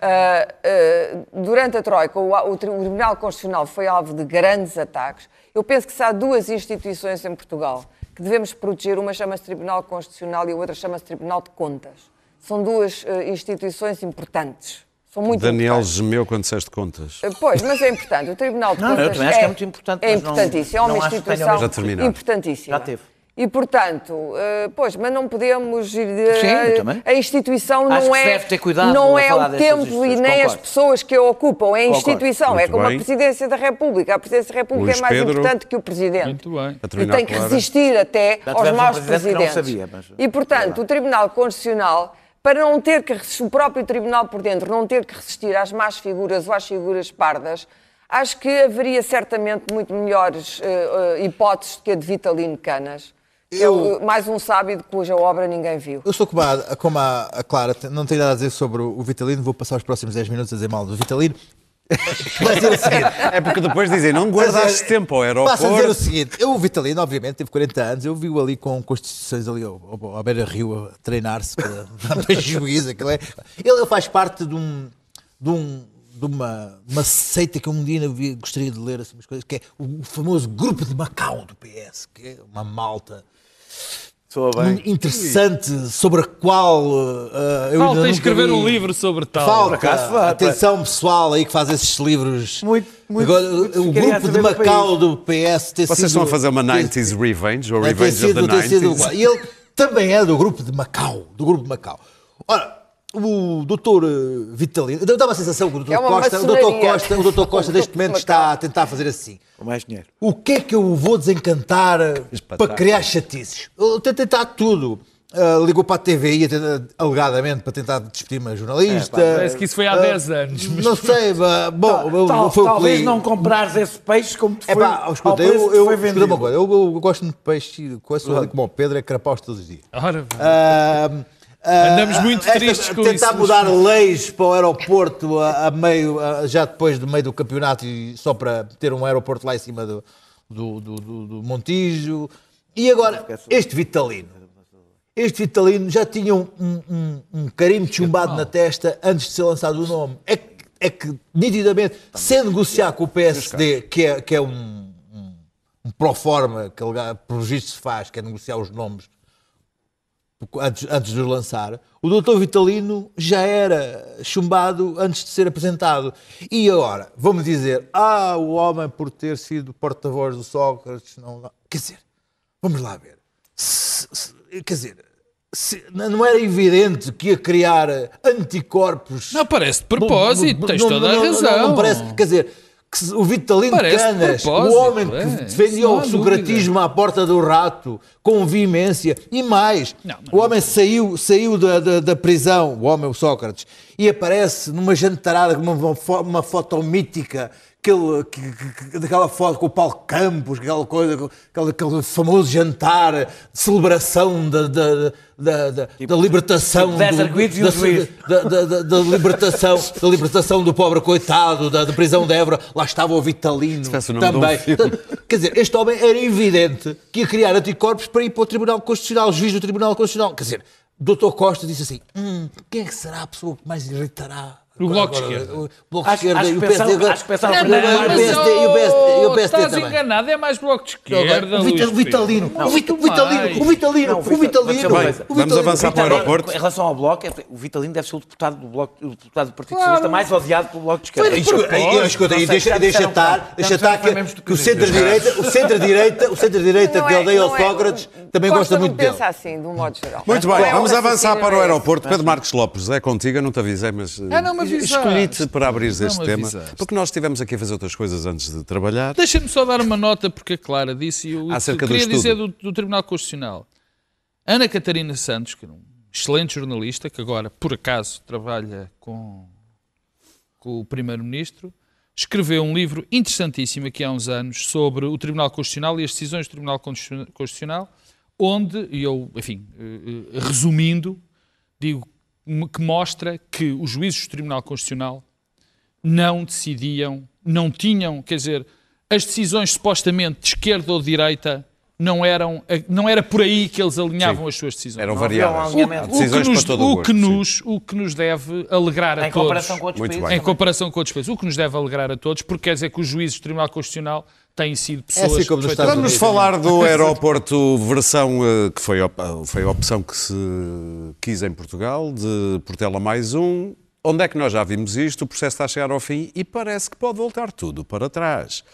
Ah, ah, durante a Troika, o, o Tribunal Constitucional foi alvo de grandes ataques. Eu penso que se há duas instituições em Portugal que devemos proteger, uma chama-se Tribunal Constitucional e a outra chama-se Tribunal de Contas. São duas ah, instituições importantes. São muito Daniel importantes. gemeu quando disseste contas. Pois, mas é importante. O Tribunal de Não, eu Contas também acho que é muito importante, É não- importantíssimo. É uma não que tenha instituição importantíssima. Já teve. E, portanto, eh, pois, mas não podemos ir... eh, Sim, eu também. A instituição Acho não é, deve ter cuidado não é o templo e nem as pessoas que a ocupam. É a Concordo. instituição. É Muito como bem. a Presidência da República. A Presidência da República Luís é mais Pedro. importante que o Presidente. Muito bem. E tem que resistir até Já aos tivemos um maus presidente que não presidentes. sabia, mas- E, portanto, o Tribunal Constitucional, para não ter que resistir, o próprio Tribunal por dentro, não ter que resistir às más figuras ou às figuras pardas, acho que haveria certamente muito melhores eh, eh, hipóteses do que a de Vitalino Canas. é o- mais um sábio de cuja obra ninguém viu. Eu sou como a, como a, a Clara, não tenho nada a dizer sobre o Vitalino, vou passar os próximos 10 minutos a dizer mal do Vitalino. Vai dizer o seguinte. É porque depois dizem, não guardaste tempo ao Passa a dizer o aeroporto. seguinte: eu, o Vitalino, obviamente, teve 40 anos, eu vi-o ali com constituições ali ao, ao, ao beira-rio a treinar-se para, para juízo. aquilo é- Ele faz parte de um. De um de uma, uma seita que um dia gostaria de ler assim, umas coisas, que é o famoso grupo de Macau do PS, que é uma malta Interessante sobre a qual uh, eu ainda Falta nunca escrever vi. um livro sobre tal. Falta acaso, atenção pessoal aí que faz esses livros. Muito, muito- Agora, muito o grupo de do Macau país. do PS ter Vocês sido, estão a fazer uma ter- 90s Revenge, ou Revenge of sido- the ter sido- 90s. E ele também é do grupo de Macau. Do grupo de Macau. Ora, o doutor eh, Vitalino. Eu dava a sensação que o doutor É Costa, o doutor. Costa, o doutor Costa O neste momento está a tentar fazer assim. Com mais dinheiro. O que é que eu vou desencantar eh, para criar chatices? Eu tento tentar tudo. Ah, ligou para a TVI alegadamente para tentar despedir uma jornalista. É, pá, Parece que isso foi há Ah, 10 anos. mas Não sei, mas, bom, eu- Tal- foi o talvez não comprares esse peixe como te É foi, pá, ao escuta, preço eu, eu, foi escuta uma coisa, eu, eu gosto muito de peixe, conheço ali como o Pedro, é carapaus todos os dias. Ora, bem. Ah, Andamos muito esta- tristes com tentar isso, mudar leis para o aeroporto a, a meio, a- já depois do meio do campeonato e só para ter um aeroporto lá em cima do, do, do, do- Montijo. E agora, este Vitalino. Este Vitalino já tinha um, um, um, carimbo chumbado na testa antes de ser lançado o nome. É que, é que nitidamente, sem negociar com o PSD, que é, que é um, um, um pró-forma que por registro se faz, que é negociar os nomes antes, antes de os lançar, o doutor Vitalino já era chumbado antes de ser apresentado. E agora, vamos dizer, ah, o homem por ter sido porta-voz do Sócrates, não, não. Quer dizer, vamos lá ver. Se- se- quer dizer, se- não era evidente que ia criar anticorpos Não, parece de propósito, não- tens toda a razão. Não, parece, quer dizer, que o Vitalino Canas, o homem que é, defendia não o socratismo à porta do rato, com veemência, e mais, Não, o homem saiu, saiu da, da, da prisão, o homem, o Sócrates, e aparece numa jantarada, com uma, uma foto mítica, aquele, que, que- que- daquela foto com o Paulo Campos, aquela coisa, aquele, aquele famoso jantar de celebração da, da, da, da, da libertação tipo e da, da, da, da- da libertação, da libertação do pobre coitado, da, da prisão de Évora, lá estava o Vitalino um também. Portanto, Quer dizer, este homem era evidente que ia criar anticorpos para ir para o Tribunal Constitucional, o juiz do Tribunal Constitucional. Quer dizer, Dr. Costa disse assim: "Hum, quem é que será a pessoa que mais irritará O Bloco de Esquerda. O Bloco de Esquerda e o PSD acho que pensaram primeiro e o PSD, oh, estás enganado, é mais Bloco de Esquerda, o Vitalino, o Vitalino, o Vitalino, Não, o Vita- Vitalino. Vamos avançar para o aeroporto. Em relação ao Bloco, é- o Vitalino deve ser o deputado do, bloco, o deputado do Partido. Socialista mais odiado pelo Bloco de Esquerda. E escuta, e- deixa, estar, que- o centro-direita, o centro-direita, o centro-direita de é- aldeia não é- Sócrates também gosta muito dele. pensa assim, de um modo geral. Muito bem, é vamos avançar para o aeroporto. Pedro Marcos Lopes, é contigo, eu não te avisei, mas Avisaste. escolhi-te para abrir este me tema, avisaste. porque nós estivemos aqui a fazer outras coisas antes de trabalhar. Deixa-me só dar uma nota, porque a Clara disse, e eu Acerca do queria estudo. dizer do, do Tribunal Constitucional. Ana Catarina Santos, que é um excelente jornalista, que agora, por acaso, trabalha com, com o Primeiro-Ministro, escreveu um livro interessantíssimo aqui há uns anos sobre o Tribunal Constitucional e as decisões do Tribunal Constitu- Constitucional, onde, e eu, enfim, eh, eh, resumindo, digo que mostra que os juízes do Tribunal Constitucional não decidiam, não tinham, quer dizer, as decisões supostamente de esquerda ou de direita não eram, não era por aí que eles alinhavam as suas decisões. Eram variáveis. alinhamento. Há o, que decisões nos, para todo o o, que sim. nos, o que nos deve alegrar a Em todos. comparação com outros Muito países. bem. Em comparação com outros países. O que nos deve alegrar a todos, porque quer dizer que os juízes do Tribunal Constitucional têm sido pessoas assim como nos perfeitamente- Estados Vamos Unidos. falar do aeroporto versão eh, que foi, op- foi a opção que se quis em Portugal, de Portela mais um. Onde é que nós já vimos isto? O processo está a chegar ao fim e parece que pode voltar tudo para trás.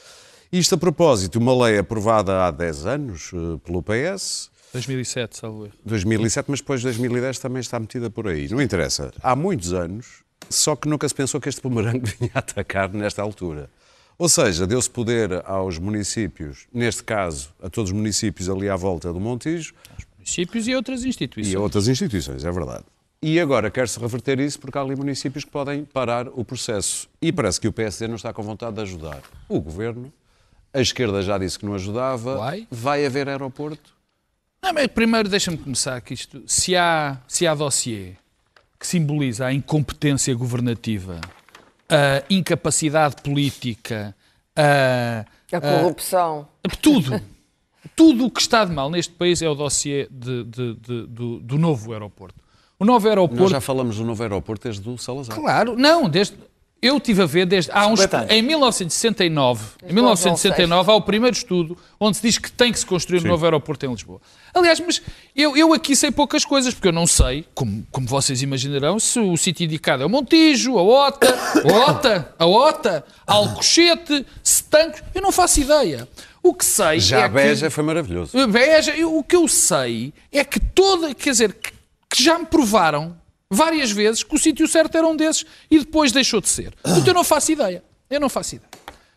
Isto a propósito, uma lei aprovada há 10 anos eh, pelo PS, 2007, salvo erro. 2007, mas depois de 2010 também está metida por aí. Não interessa. Há muitos anos, só que nunca se pensou que este bumerangue vinha atacar nesta altura. Ou seja, deu-se poder aos municípios, neste caso, a todos os municípios ali à volta do Montijo Municípios e outras instituições. e a outras instituições, é verdade. E agora quer-se reverter isso porque há ali municípios que podem parar o processo. E parece que o PSD não está com vontade de ajudar. O governo, a esquerda já disse que não ajudava, Vai? vai haver aeroporto. Não, mas primeiro deixa-me começar que isto. Se há, se há dossiê que simboliza a incompetência governativa, a incapacidade política, a, A corrupção. tudo, tudo o que está de mal neste país é o dossiê de- de- de- do, do novo aeroporto. O novo aeroporto. Nós já falamos do novo aeroporto desde o Salazar. Claro, não, desde. Eu estive a ver desde há uns 50 anos. em 1969, em Desde 1969 há o primeiro estudo onde se diz que tem que se construir um novo aeroporto em Lisboa. Aliás, mas eu, eu aqui sei poucas coisas porque eu não sei, como, como vocês imaginarão, se o sítio indicado é o Montijo, a Ota, a Ota, a Ota, Alcochete, Setancos, eu não faço ideia. O que sei Já é a Beja que, foi maravilhoso. Beja, eu- o que eu sei é que toda, quer dizer, que, que já me provaram várias vezes que o sítio certo era um desses e depois deixou de ser. Portanto, eu não faço ideia. Eu não faço ideia.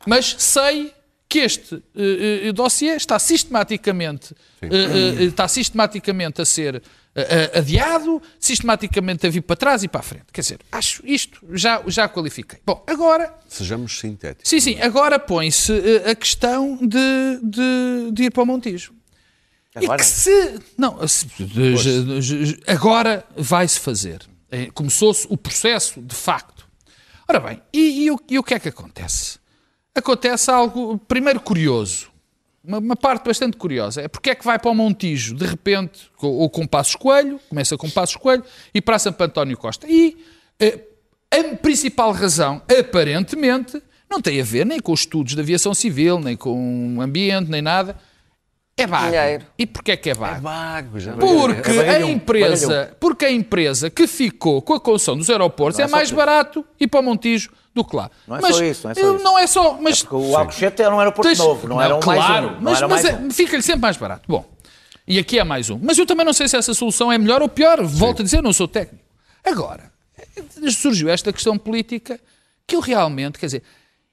Mas sei que este eh, eh, dossiê está sistematicamente, eh, está sistematicamente a ser adiado, sistematicamente a vir para trás e para a frente. Quer dizer, acho isto, já, já qualifiquei. Bom, agora Sejamos sintéticos. Sim, sim. Agora põe-se a questão de, de, de ir para o Montijo. Agora? E que se. Não, se- agora vai-se fazer. Eh, Começou-se o processo, de facto. Ora bem, e, e o, e o que é que acontece? Acontece algo, primeiro, curioso. Uma, uma parte bastante curiosa. É porque é que vai para o Montijo, de repente, ou com Passos Coelho, começa com Passos Coelho, e para Santo António Costa. E eh, a principal razão, aparentemente, não tem a ver nem com os estudos de aviação civil, nem com o ambiente, nem nada. É vago. Dinheiro. E porquê é que é vago? Vago, já. Porque É a empresa, porque a empresa que ficou com a concessão dos aeroportos é, Não é só mais isso. barato ir para o Montijo do que lá. Não é mas só isso, não é só eu- isso. não é só, mas Porque o Alcochete era um aeroporto Tens- novo, não, era um claro, mais um. Não mas, mas é- um. fica-lhe sempre mais barato. Bom, e aqui é mais um. Mas eu também não sei se essa solução é melhor ou pior. Volto a dizer, não sou técnico. Agora, surgiu esta questão política que eu realmente, quer dizer,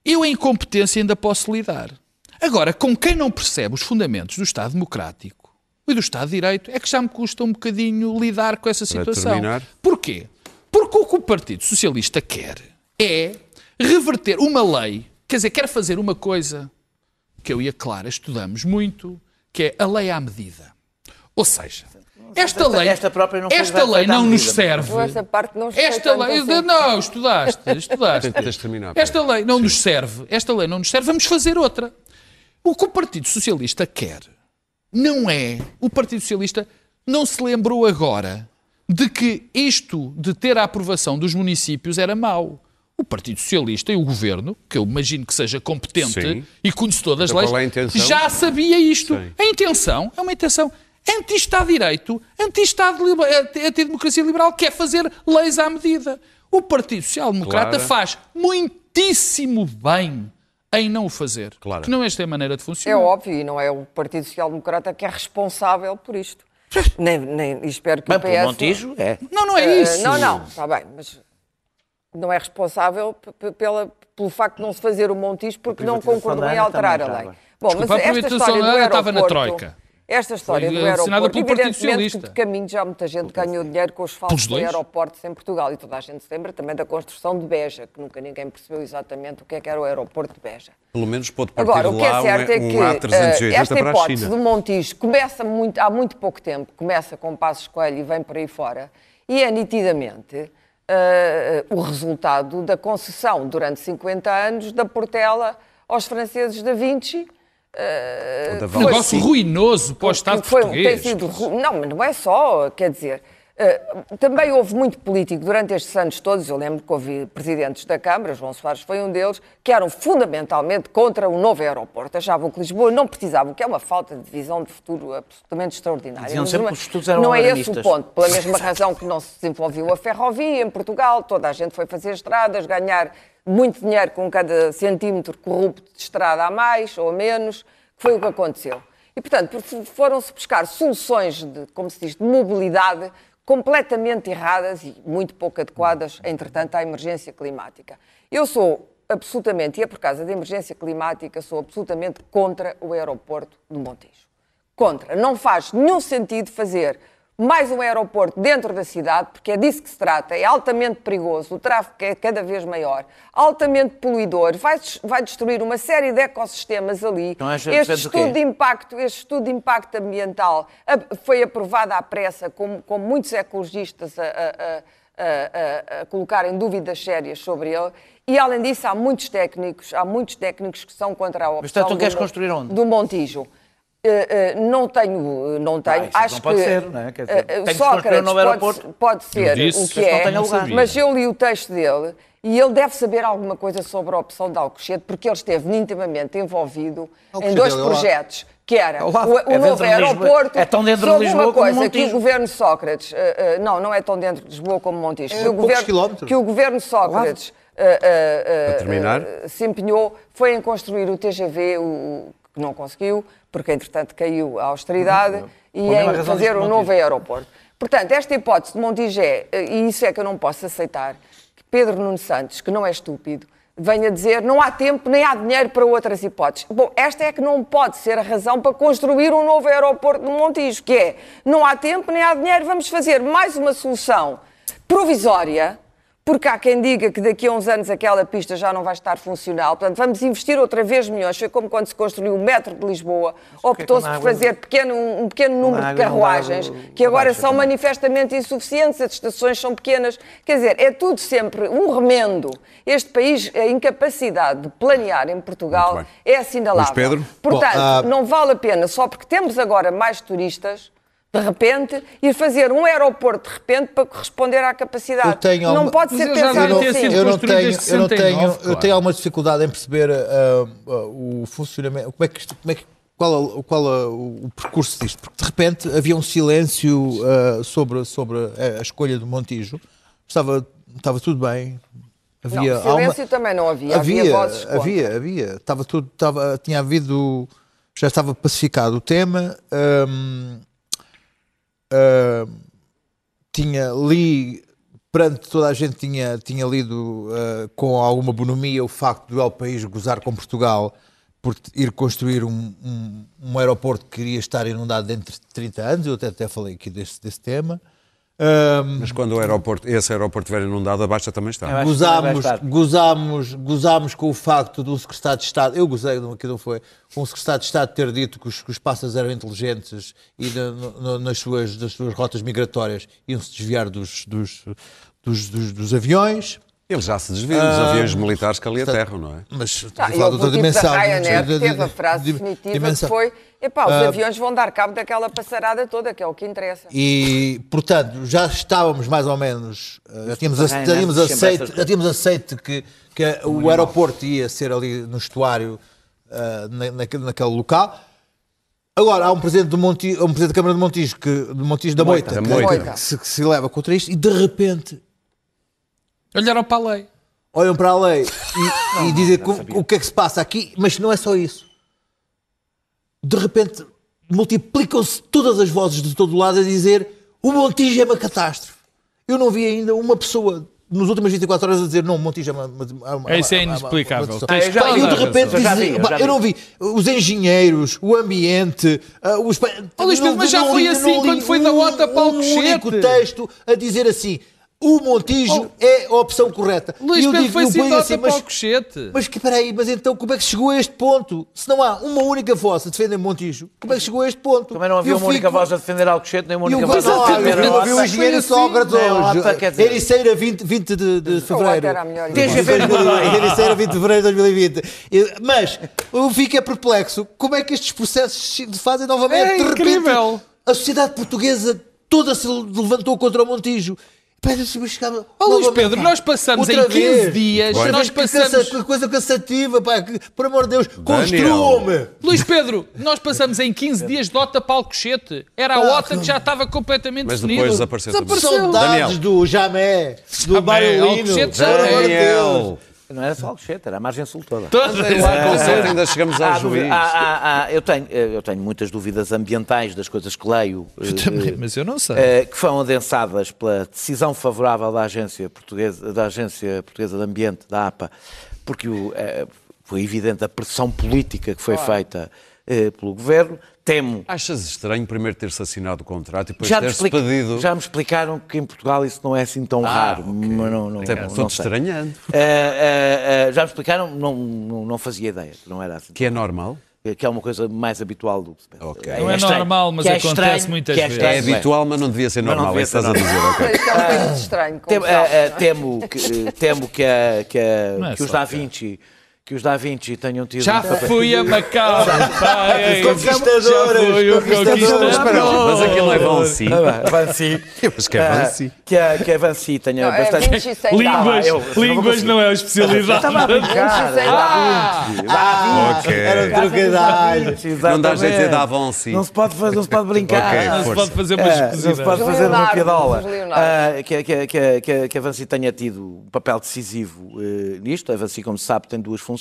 eu em incompetência ainda posso lidar. Agora, com quem não percebe os fundamentos do Estado Democrático e do Estado de Direito, é que já me custa um bocadinho lidar com essa situação. Porquê? Porque o que o Partido Socialista quer é reverter uma lei, quer dizer, quer fazer uma coisa que eu e a Clara estudamos muito, que é a lei à medida. Ou seja, esta Esta- lei, esta própria não esta lei não nos serve. Eu essa parte não Esta lei, assim. não, estudaste, estudaste. Esta lei não nos serve, esta lei não nos serve, vamos fazer outra. O que o Partido Socialista quer não é. O Partido Socialista não se lembrou agora de que isto de ter a aprovação dos municípios era mau. O Partido Socialista e o Governo, que eu imagino que seja competente Sim. e conhecedor das Então leis, é já sabia isto. Sim. A intenção é uma intenção anti-Estado de Direito, anti-Estado anti-democracia liberal, quer fazer leis à medida. O Partido Social Democrata Claro. faz muitíssimo bem em não o fazer. Claro. Que não esta é a maneira de É funcionar. óbvio, e não é o Partido Social Democrata que é responsável por isto. Nem, nem, espero que Bem, o PS... Montijo, é. Não, não é Eh, isso. Não, não, está bem, mas não é responsável pela, pelo facto de não se fazer o Montijo porque não concordou em alterar a lei. Bom, Desculpa, a mas esta privatização história do ANA estava na aeroporto... Troika. Esta história Foi, do aeroporto, evidentemente que de caminho já muita gente ganhou dinheiro com os falsos aeroportos em Portugal e toda a gente se lembra também da construção de Beja, que nunca ninguém percebeu exatamente o que é que era o aeroporto de Beja. Pelo menos pode partir Agora, o de que é lá certo é que um eh, A380 esta hipótese do Montijo começa muito, há muito pouco tempo, começa com Passos Coelho e vem por aí fora, e é nitidamente eh, o resultado da concessão durante 50 anos da Portela aos franceses da Vinci. Vale negócio ruinoso para o Estado foi, tem português. sido ru- não, mas não é só, quer dizer, eh, também houve muito político durante estes anos todos, eu lembro que houve presidentes da Câmara, João Soares foi um deles, que eram fundamentalmente contra o novo aeroporto, achavam que Lisboa não precisava, o que é uma falta de visão de futuro absolutamente extraordinária. Diziam Mas sempre não é- que os estudos eram Não é esse o ponto, pela mesma razão que não se desenvolveu a ferrovia em Portugal, toda a gente foi fazer estradas, ganhar muito dinheiro com cada centímetro corrupto de estrada a mais ou a menos, que foi o que aconteceu. E, portanto, foram-se buscar soluções, de, como se diz, de mobilidade completamente erradas e muito pouco adequadas, entretanto, à emergência climática. Eu sou absolutamente, e é por causa da emergência climática, sou absolutamente contra o aeroporto do Montijo. Contra. Não faz nenhum sentido fazer mais um aeroporto dentro da cidade, porque é disso que se trata, é altamente perigoso, o tráfego é cada vez maior, altamente poluidor, vai, vai destruir uma série de ecossistemas ali. Então, és- este estudo de impacto, este estudo de impacto ambiental foi aprovado à pressa, com, muitos ecologistas a, a- a- a- colocarem dúvidas sérias sobre ele. E além disso, há muitos técnicos, há muitos técnicos que são contra a opção tu do queres Mon- construir onde? do Montijo. Eh, eh, não tenho, não tenho. isso Acho não pode que ser, não é? Quer dizer, eh, tem Sócrates um novo pode, aeroporto. pode ser disse, o que é, mas eu li o texto dele e ele deve saber alguma coisa sobre a opção de Alcochete, porque ele esteve intimamente envolvido em Alcochete, dois ele é lá. projetos, que era É lá. o, o É novo aeroporto, É tão dentro de Lisboa uma como coisa que o governo Sócrates, eh, eh, não, não é tão dentro de Lisboa como Montijo, É que, o governo, quilómetros. que o governo Sócrates eh, eh, eh, eh, se empenhou foi em construir o TGV, o, o que não conseguiu, porque entretanto caiu a austeridade, e Uhum. mesma em razão fazer um novo aeroporto. Portanto, esta hipótese de Montijo é, e isso é que eu não posso aceitar, que Pedro Nuno Santos, que não é estúpido, venha dizer não há tempo nem há dinheiro para outras hipóteses. Bom, esta é que não pode ser a razão para construir um novo aeroporto no Montijo, que é não há tempo nem há dinheiro, vamos fazer mais uma solução provisória, porque há quem diga que daqui a uns anos aquela pista já não vai estar funcional. Portanto, vamos investir outra vez milhões. Foi como quando se construiu o metro de Lisboa. Optou-se por fazer pequeno, um pequeno número de carruagens, que agora são manifestamente insuficientes, as estações são pequenas. Quer dizer, é tudo sempre um remendo. Este país, a incapacidade de planear em Portugal é assinalável. Pedro? Portanto, Bom, ah, não vale a pena, só porque temos agora mais turistas, de repente, ir fazer um aeroporto de repente para corresponder à capacidade. Eu tenho não uma- pode ser pensado assim. eu não tenho, eu não tenho, 69, eu claro. tenho alguma dificuldade em perceber ah, ah, o funcionamento, como é que, isto- como é que qual, é- qual o, o percurso disto, porque de repente havia um silêncio ah, sobre, sobre a, a escolha do Montijo, estava, estava tudo bem, havia Não, silêncio também não havia, havia vozes contra. havia, havia, estava tudo, estava, tinha havido, já estava pacificado o tema, hum, hum, tinha li perante toda a gente tinha, tinha lido uh, com alguma bonomia o facto do El País gozar com Portugal por ir construir um, um, um aeroporto que iria estar inundado dentro de 30 anos, eu até, até falei aqui desse, desse tema. Um, Mas quando o aeroporto, esse aeroporto estiver inundado, a Baixa também está. Gozámos, gozámos, gozámos com o facto do secretário de Estado, eu gozei, aqui não foi, com o secretário de Estado ter dito que os, que os pássaros eram inteligentes e na- no- nas, suas, nas suas rotas migratórias iam-se desviar dos, dos, dos, dos- dos aviões. Ele já se desviou dos aviões militares que ali aterram, não é? Mas estamos Ah, a falar de outra dimensão. da Ryanair de- de- teve a frase de- definitiva dimensão. que foi epá, os Ah. aviões vão dar cabo daquela passarada toda, que é o que interessa. E, portanto, já estávamos mais ou menos, eh, já tínhamos, Ryanair já tínhamos, sempre essas aceito, já tínhamos aceito que, que o aeroporto ia ser ali no estuário, na- naquele, naquele local. Agora, há um presidente, do Monti, um presidente da Câmara de Montijo, que, de Montijo da Moita, Da que- Moita. que se, que se leva contra isto e de repente Olharam para a lei. olham para a lei e, e dizem o, o que é que se passa aqui, mas não é só isso. De repente multiplicam-se todas as vozes de todo lado a dizer o Montijo é uma catástrofe. Eu não vi ainda uma pessoa nos últimas 24 horas a dizer não, o Montijo é uma. uma, uma Isso é uma- uma- inexplicável. uma- uma- Ah, eu de repente dizia- vi, eu eu não vi os engenheiros, o ambiente, ah, os. Oh, Luís Pedro, não- mas já não foi assim não quando foi da OTA para um Alcochete. único texto a dizer assim. O Montijo é a opção correta. Luís Pedro digo- foi eu assim assim, para mas- Alcochete. mas que peraí, mas então como é que chegou a este ponto? Se não há uma única voz a defender Montijo, como é que chegou a este ponto? Também não havia Eu uma única fico- voz a defender Alcochete, nem uma o única voz a defender a eu ouvi o engenheiro assim. Sócrates Não, hoje. Ericeira 20, 20 de, de fevereiro. Ericeira 20 de fevereiro de 2020. E- Mas eu fico é perplexo. Como é que estes processos se fazem novamente? É de repente, incrível. a sociedade portuguesa toda se levantou contra o Montijo. Que chegava- Ó, Luís. Pedro, nós passamos em 15 vez. dias, Outra nós vez, que passamos- cansa- coisa cansativa, pá, que, por amor de Deus, construam-me. Luís Pedro, nós passamos em 15 dias de OTA para Alcochete. Era a OTA que já estava completamente Mas definida. depois desapareceu também. Desapareceu. Saudades Daniel. do Jamé, do Barulhino. Alcochete já Por amor de Daniel. Não era só Alcochete, era a margem sul toda. Com certeza ainda chegamos Há ao dúvida- juiz. há- há- há- eu, tenho, eu tenho muitas dúvidas ambientais das coisas que leio. eh, Também, mas eu não sei. eh, que foram adensadas pela decisão favorável da Agência Portuguesa, da Agência Portuguesa de Ambiente, da APA, porque o, eh, foi evidente a pressão política que foi feita eh, pelo governo. Temo. Achas estranho primeiro ter-se assinado o contrato e depois ter-se explica- pedido. já me explicaram que em Portugal isso não é assim tão raro. Mas não, não, Até não, sei. estranhando. Eh, eh, eh, já me explicaram, não, não, não fazia ideia, que não era assim. Que é normal. Que é uma coisa mais habitual do que se pensa. Ok. Não é estranho. normal, mas é acontece estranho, muitas é vezes. É habitual, mas não devia ser normal. É devia isso que estás a ser dizer, ok. Isto é bocadinho estranho. Temo, eh, eh, é? temo que, eh, temo que, a- que, a- é que os Da que- Vinci que os Da Vinci tenham tido Já um fui a Macau. pai, conquistadores, Já fui o conquistadores. Mas aquilo é. Vancy. Ah, Vancy. Eu acho que é Ah, Vancy. que a, que a Vancy tenha Não, é bastante. Sem Línguas, dar. eu- não línguas consigo. não é a especialidade. Estava a brincar. Sem Ah! Ok. Era um trocadilho. Não dá jeito de dizer da Vancy. Não se pode, fazer- não se pode brincar. Ok, Não se pode fazer uma É, não se pode fazer uma piadola. Ah, que, que, que, a Vancy tenha tido um papel decisivo eh, nisto. A Vancy, como se sabe, tem duas funções: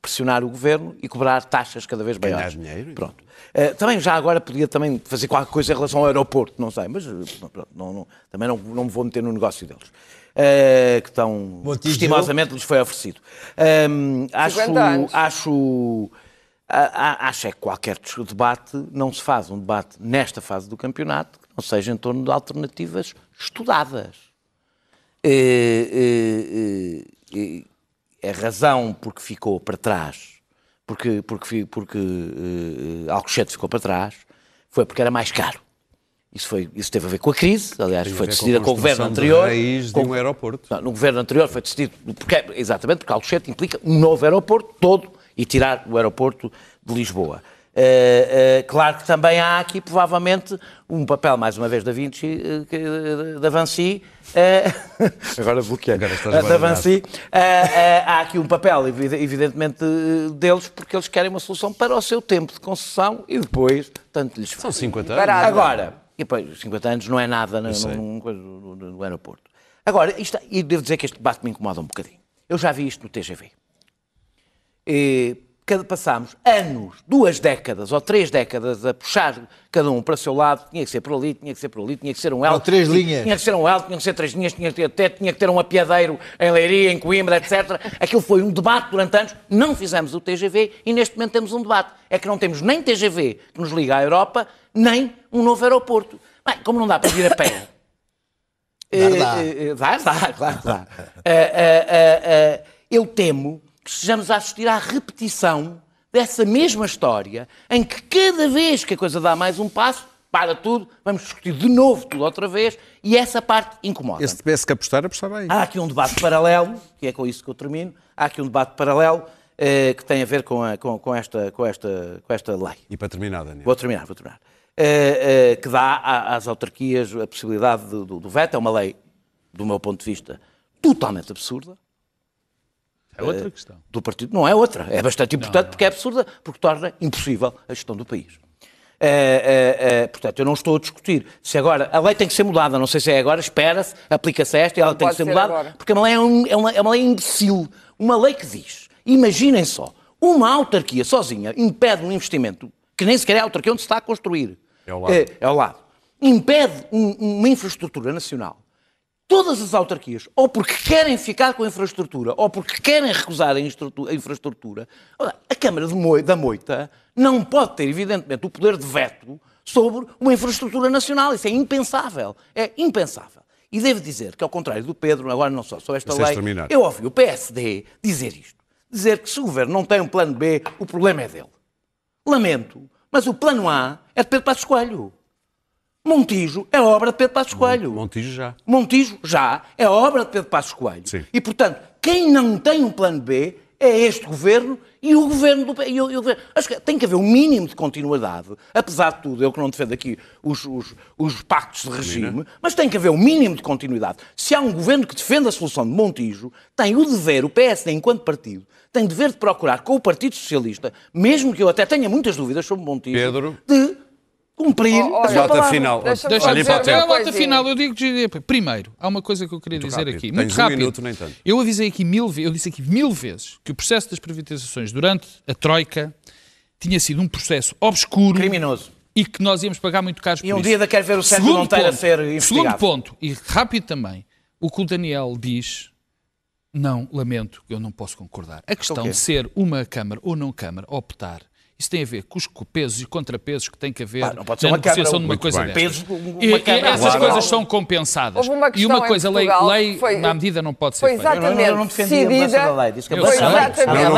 pressionar o governo e cobrar taxas cada vez Ganhar maiores. dinheiro. Pronto. Eh, também já agora podia também fazer qualquer coisa em relação ao aeroporto, não sei, mas eh, pronto, não, não- também não, não me vou meter no negócio deles. Eh, que tão Montijo. estimosamente lhes foi oferecido. Acho, 50 anos. acho, a- a- acho é que qualquer debate não se faz um debate nesta fase do campeonato que não seja em torno de alternativas estudadas. A razão porque ficou para trás, porque, porque, porque eh, Alcochete ficou para trás, foi porque era mais caro. Isso, foi, isso teve a ver com a crise, aliás, Tem foi decidida com o governo anterior. raiz de com- um aeroporto. não, no governo anterior foi decidido, porque, exatamente porque Alcochete implica um novo aeroporto todo e tirar o aeroporto de Lisboa. Eh, eh, claro que também há aqui, provavelmente, um papel, mais uma vez, da Vinci, eh, da eh, agora bloqueei. Agora da eh, há aqui um papel, evide- evidentemente, deles, porque eles querem uma solução para o seu tempo de concessão e depois, tanto lhes São 50 anos. Agora, e depois, 50 anos não é nada no, no- no- no aeroporto. Agora, isto, e devo dizer que este debate me incomoda um bocadinho. Eu já vi isto no TGV. E, passámos anos, duas décadas ou três décadas a puxar cada um para o seu lado, tinha que ser por ali, tinha que ser por ali, tinha que ser um L. Ou três linhas. Tinha que ser um L, tinha que ser três linhas, tinha que ter teto, tinha que ter um apiadeiro em Leiria, em Coimbra, etc. Aquilo foi um debate durante anos, não fizemos o TGV e neste momento temos um debate. É que não temos nem TGV que nos liga à Europa, nem um novo aeroporto. Bem, como não dá para vir a pé, Dar, dá. eh, eh, dá, dá, dá. Eh, eu temo que estejamos a assistir à repetição dessa mesma história, em que cada vez que a coisa dá mais um passo, para tudo, vamos discutir de novo tudo outra vez, e essa parte incomoda. Esse tivesse que apostar, apostava aí. Há aqui um debate paralelo, que é com isso que eu termino, há aqui um debate paralelo eh, que tem a ver com, a- com- com esta, com, esta, com esta lei. E para terminar, Daniel. Vou terminar, vou terminar. Eh, eh, que dá às autarquias a possibilidade do, do, do veto. É uma lei, do meu ponto de vista, totalmente absurda. É outra questão. do partido. Não é outra. É bastante importante porque é absurda, porque torna impossível a gestão do país. Eh, eh, eh, portanto, eu não estou a discutir se agora a lei tem que ser mudada, não sei se é agora, espera-se, aplica-se esta e ela Não tem que ser ser mudada, agora. porque é uma, lei, é, um- é uma, é uma lei imbecil. Uma lei que diz, imaginem só, uma autarquia sozinha impede um investimento que nem sequer é a autarquia onde se está a construir. É ao lado. Eh, é ao lado. Impede um- uma infraestrutura nacional todas as autarquias, ou porque querem ficar com a infraestrutura, ou porque querem recusar a a infraestrutura, a Câmara de Moi- da Moita não pode ter, evidentemente, o poder de veto sobre uma infraestrutura nacional. Isso é impensável. É impensável. E devo dizer que, ao contrário do Pedro, agora não só sobre esta Vocês lei, terminar. eu ouvi o PSD dizer isto. Dizer que se o governo não tem um plano B, o problema é dele. Lamento, mas o plano A é de Pedro Passos Coelho. Montijo é obra de Pedro Passos Coelho. Montijo já. Montijo já é obra de Pedro Passos Coelho. Sim. E, portanto, quem não tem um plano B é este governo e o governo do e o, e o governo. Acho que tem que haver um mínimo de continuidade, apesar de tudo, eu que não defendo aqui os, os, os pactos de regime, mas tem que haver um mínimo de continuidade. Se há um governo que defende a solução de Montijo, tem o dever, o PSD enquanto partido, tem o dever de procurar com o Partido Socialista, mesmo que eu até tenha muitas dúvidas sobre Montijo, Pedro. de cumprir Oh, a olha, Nota final. Deixa-me Deixa Olha dizer a nota final, eu digo Primeiro, há uma coisa que eu queria dizer rápido. aqui. Tens Muito um rápido. minuto, no entanto. Eu avisei aqui mil vezes, eu disse aqui mil vezes que o processo das privatizações durante a Troika tinha sido um processo obscuro Criminoso. e que nós íamos pagar muito caro por E um isso. dia quero ver o Sérgio Segundo Monteiro a ponto, ser investigado. Segundo ponto, e rápido também, o que o Daniel diz, não, lamento, eu não posso concordar. A questão quê? de ser uma Câmara ou não Câmara, optar, isso tem a ver com os pesos e contrapesos que tem que haver Pá, não pode ser na uma negociação de uma coisa bem. Pesos, uma E- e essas Claro. coisas são compensadas. Houve uma e uma coisa, lei, lei foi- na medida não pode ser Foi feita. exatamente Eu não, eu não a decidida. da lei. Disse que a Exatamente. a Não, não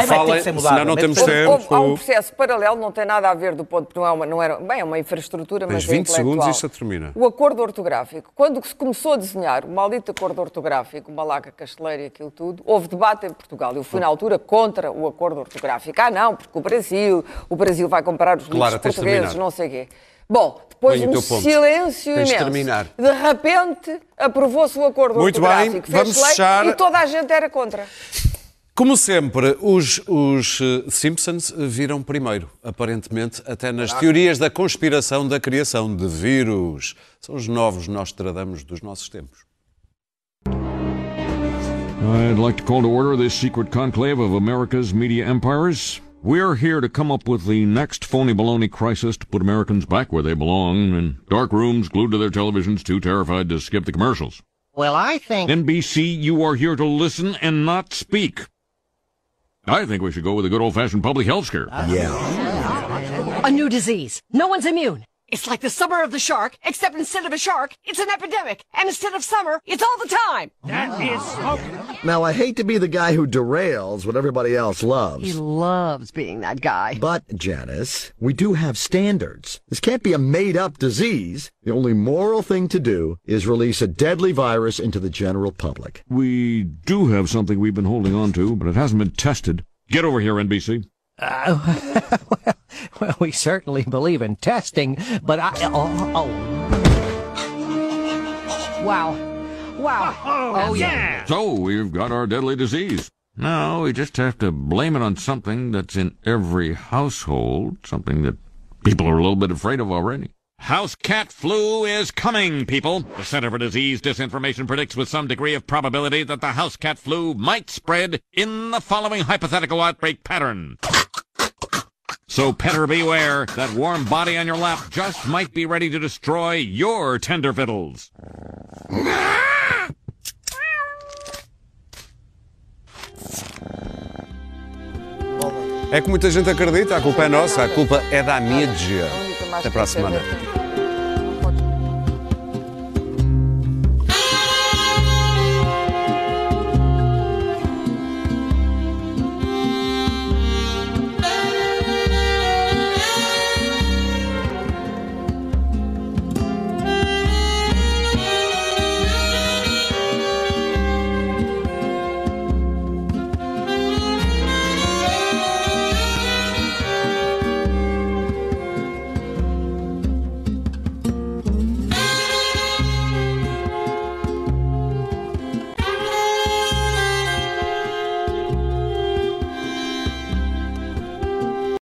mudada. senão não Mas- temos Houve, tempo. houve- há um processo paralelo, não tem nada a ver do ponto, não é uma, não era, bem, é uma infraestrutura, Tens mas é 20 segundos intelectual. e isto termina. O acordo ortográfico. Quando se começou a desenhar o maldito acordo ortográfico, uma laca casteleira e aquilo tudo, houve debate em Portugal. Eu fui na altura contra o acordo ortográfico. Ah, não, porque o Brasil, o Brasil vai comprar os livros tens de portugueses, terminar. não sei o quê. Bom, depois o um silêncio Tens imenso. terminar. De repente, aprovou-se o acordo Muito bem, vamos lei fechar. E toda a gente era contra. Como sempre, os, os eh, Simpsons viram primeiro, aparentemente, até nas teorias da conspiração da criação de vírus. São os novos Nostradamus dos nossos tempos. I'd like to call to order this secret conclave of America's media empires. We're here to come up with the next phony baloney crisis to put Americans back where they belong, in dark rooms glued to their televisions, too terrified to skip the commercials. Well, I think. NBC, you are here to listen and not speak. I think we should go with a good old fashioned public health scare. Yeah, A new disease. No one's immune. It's like the summer of the shark, except instead of a shark, it's an epidemic. And instead of summer, it's all the time. That is Now, I hate to be the guy who derails what everybody else loves. He loves. loves being that guy. But, Janice, we do have standards. This can't be a made up disease. The only moral thing to do is release a deadly virus into the general public. We do have something we've been holding on to, but it hasn't been tested. Get over here, NBC. Well, we certainly believe in testing, but I. Oh, oh. Wow. Wow. Oh, oh yeah. So we've got our deadly disease. Now we just have to blame it on something that's in every household, something that people are a little bit afraid of already. House cat flu is coming, people. The Center for Disease Disinformation predicts with some degree of probability that the house cat flu might spread in the following hypothetical outbreak pattern. So petter beware, that warm body on your lap just might be ready to destroy your tender fiddles. É que muita gente acredita, a culpa é nossa, a culpa é da mídia. Até para a que semana. ver.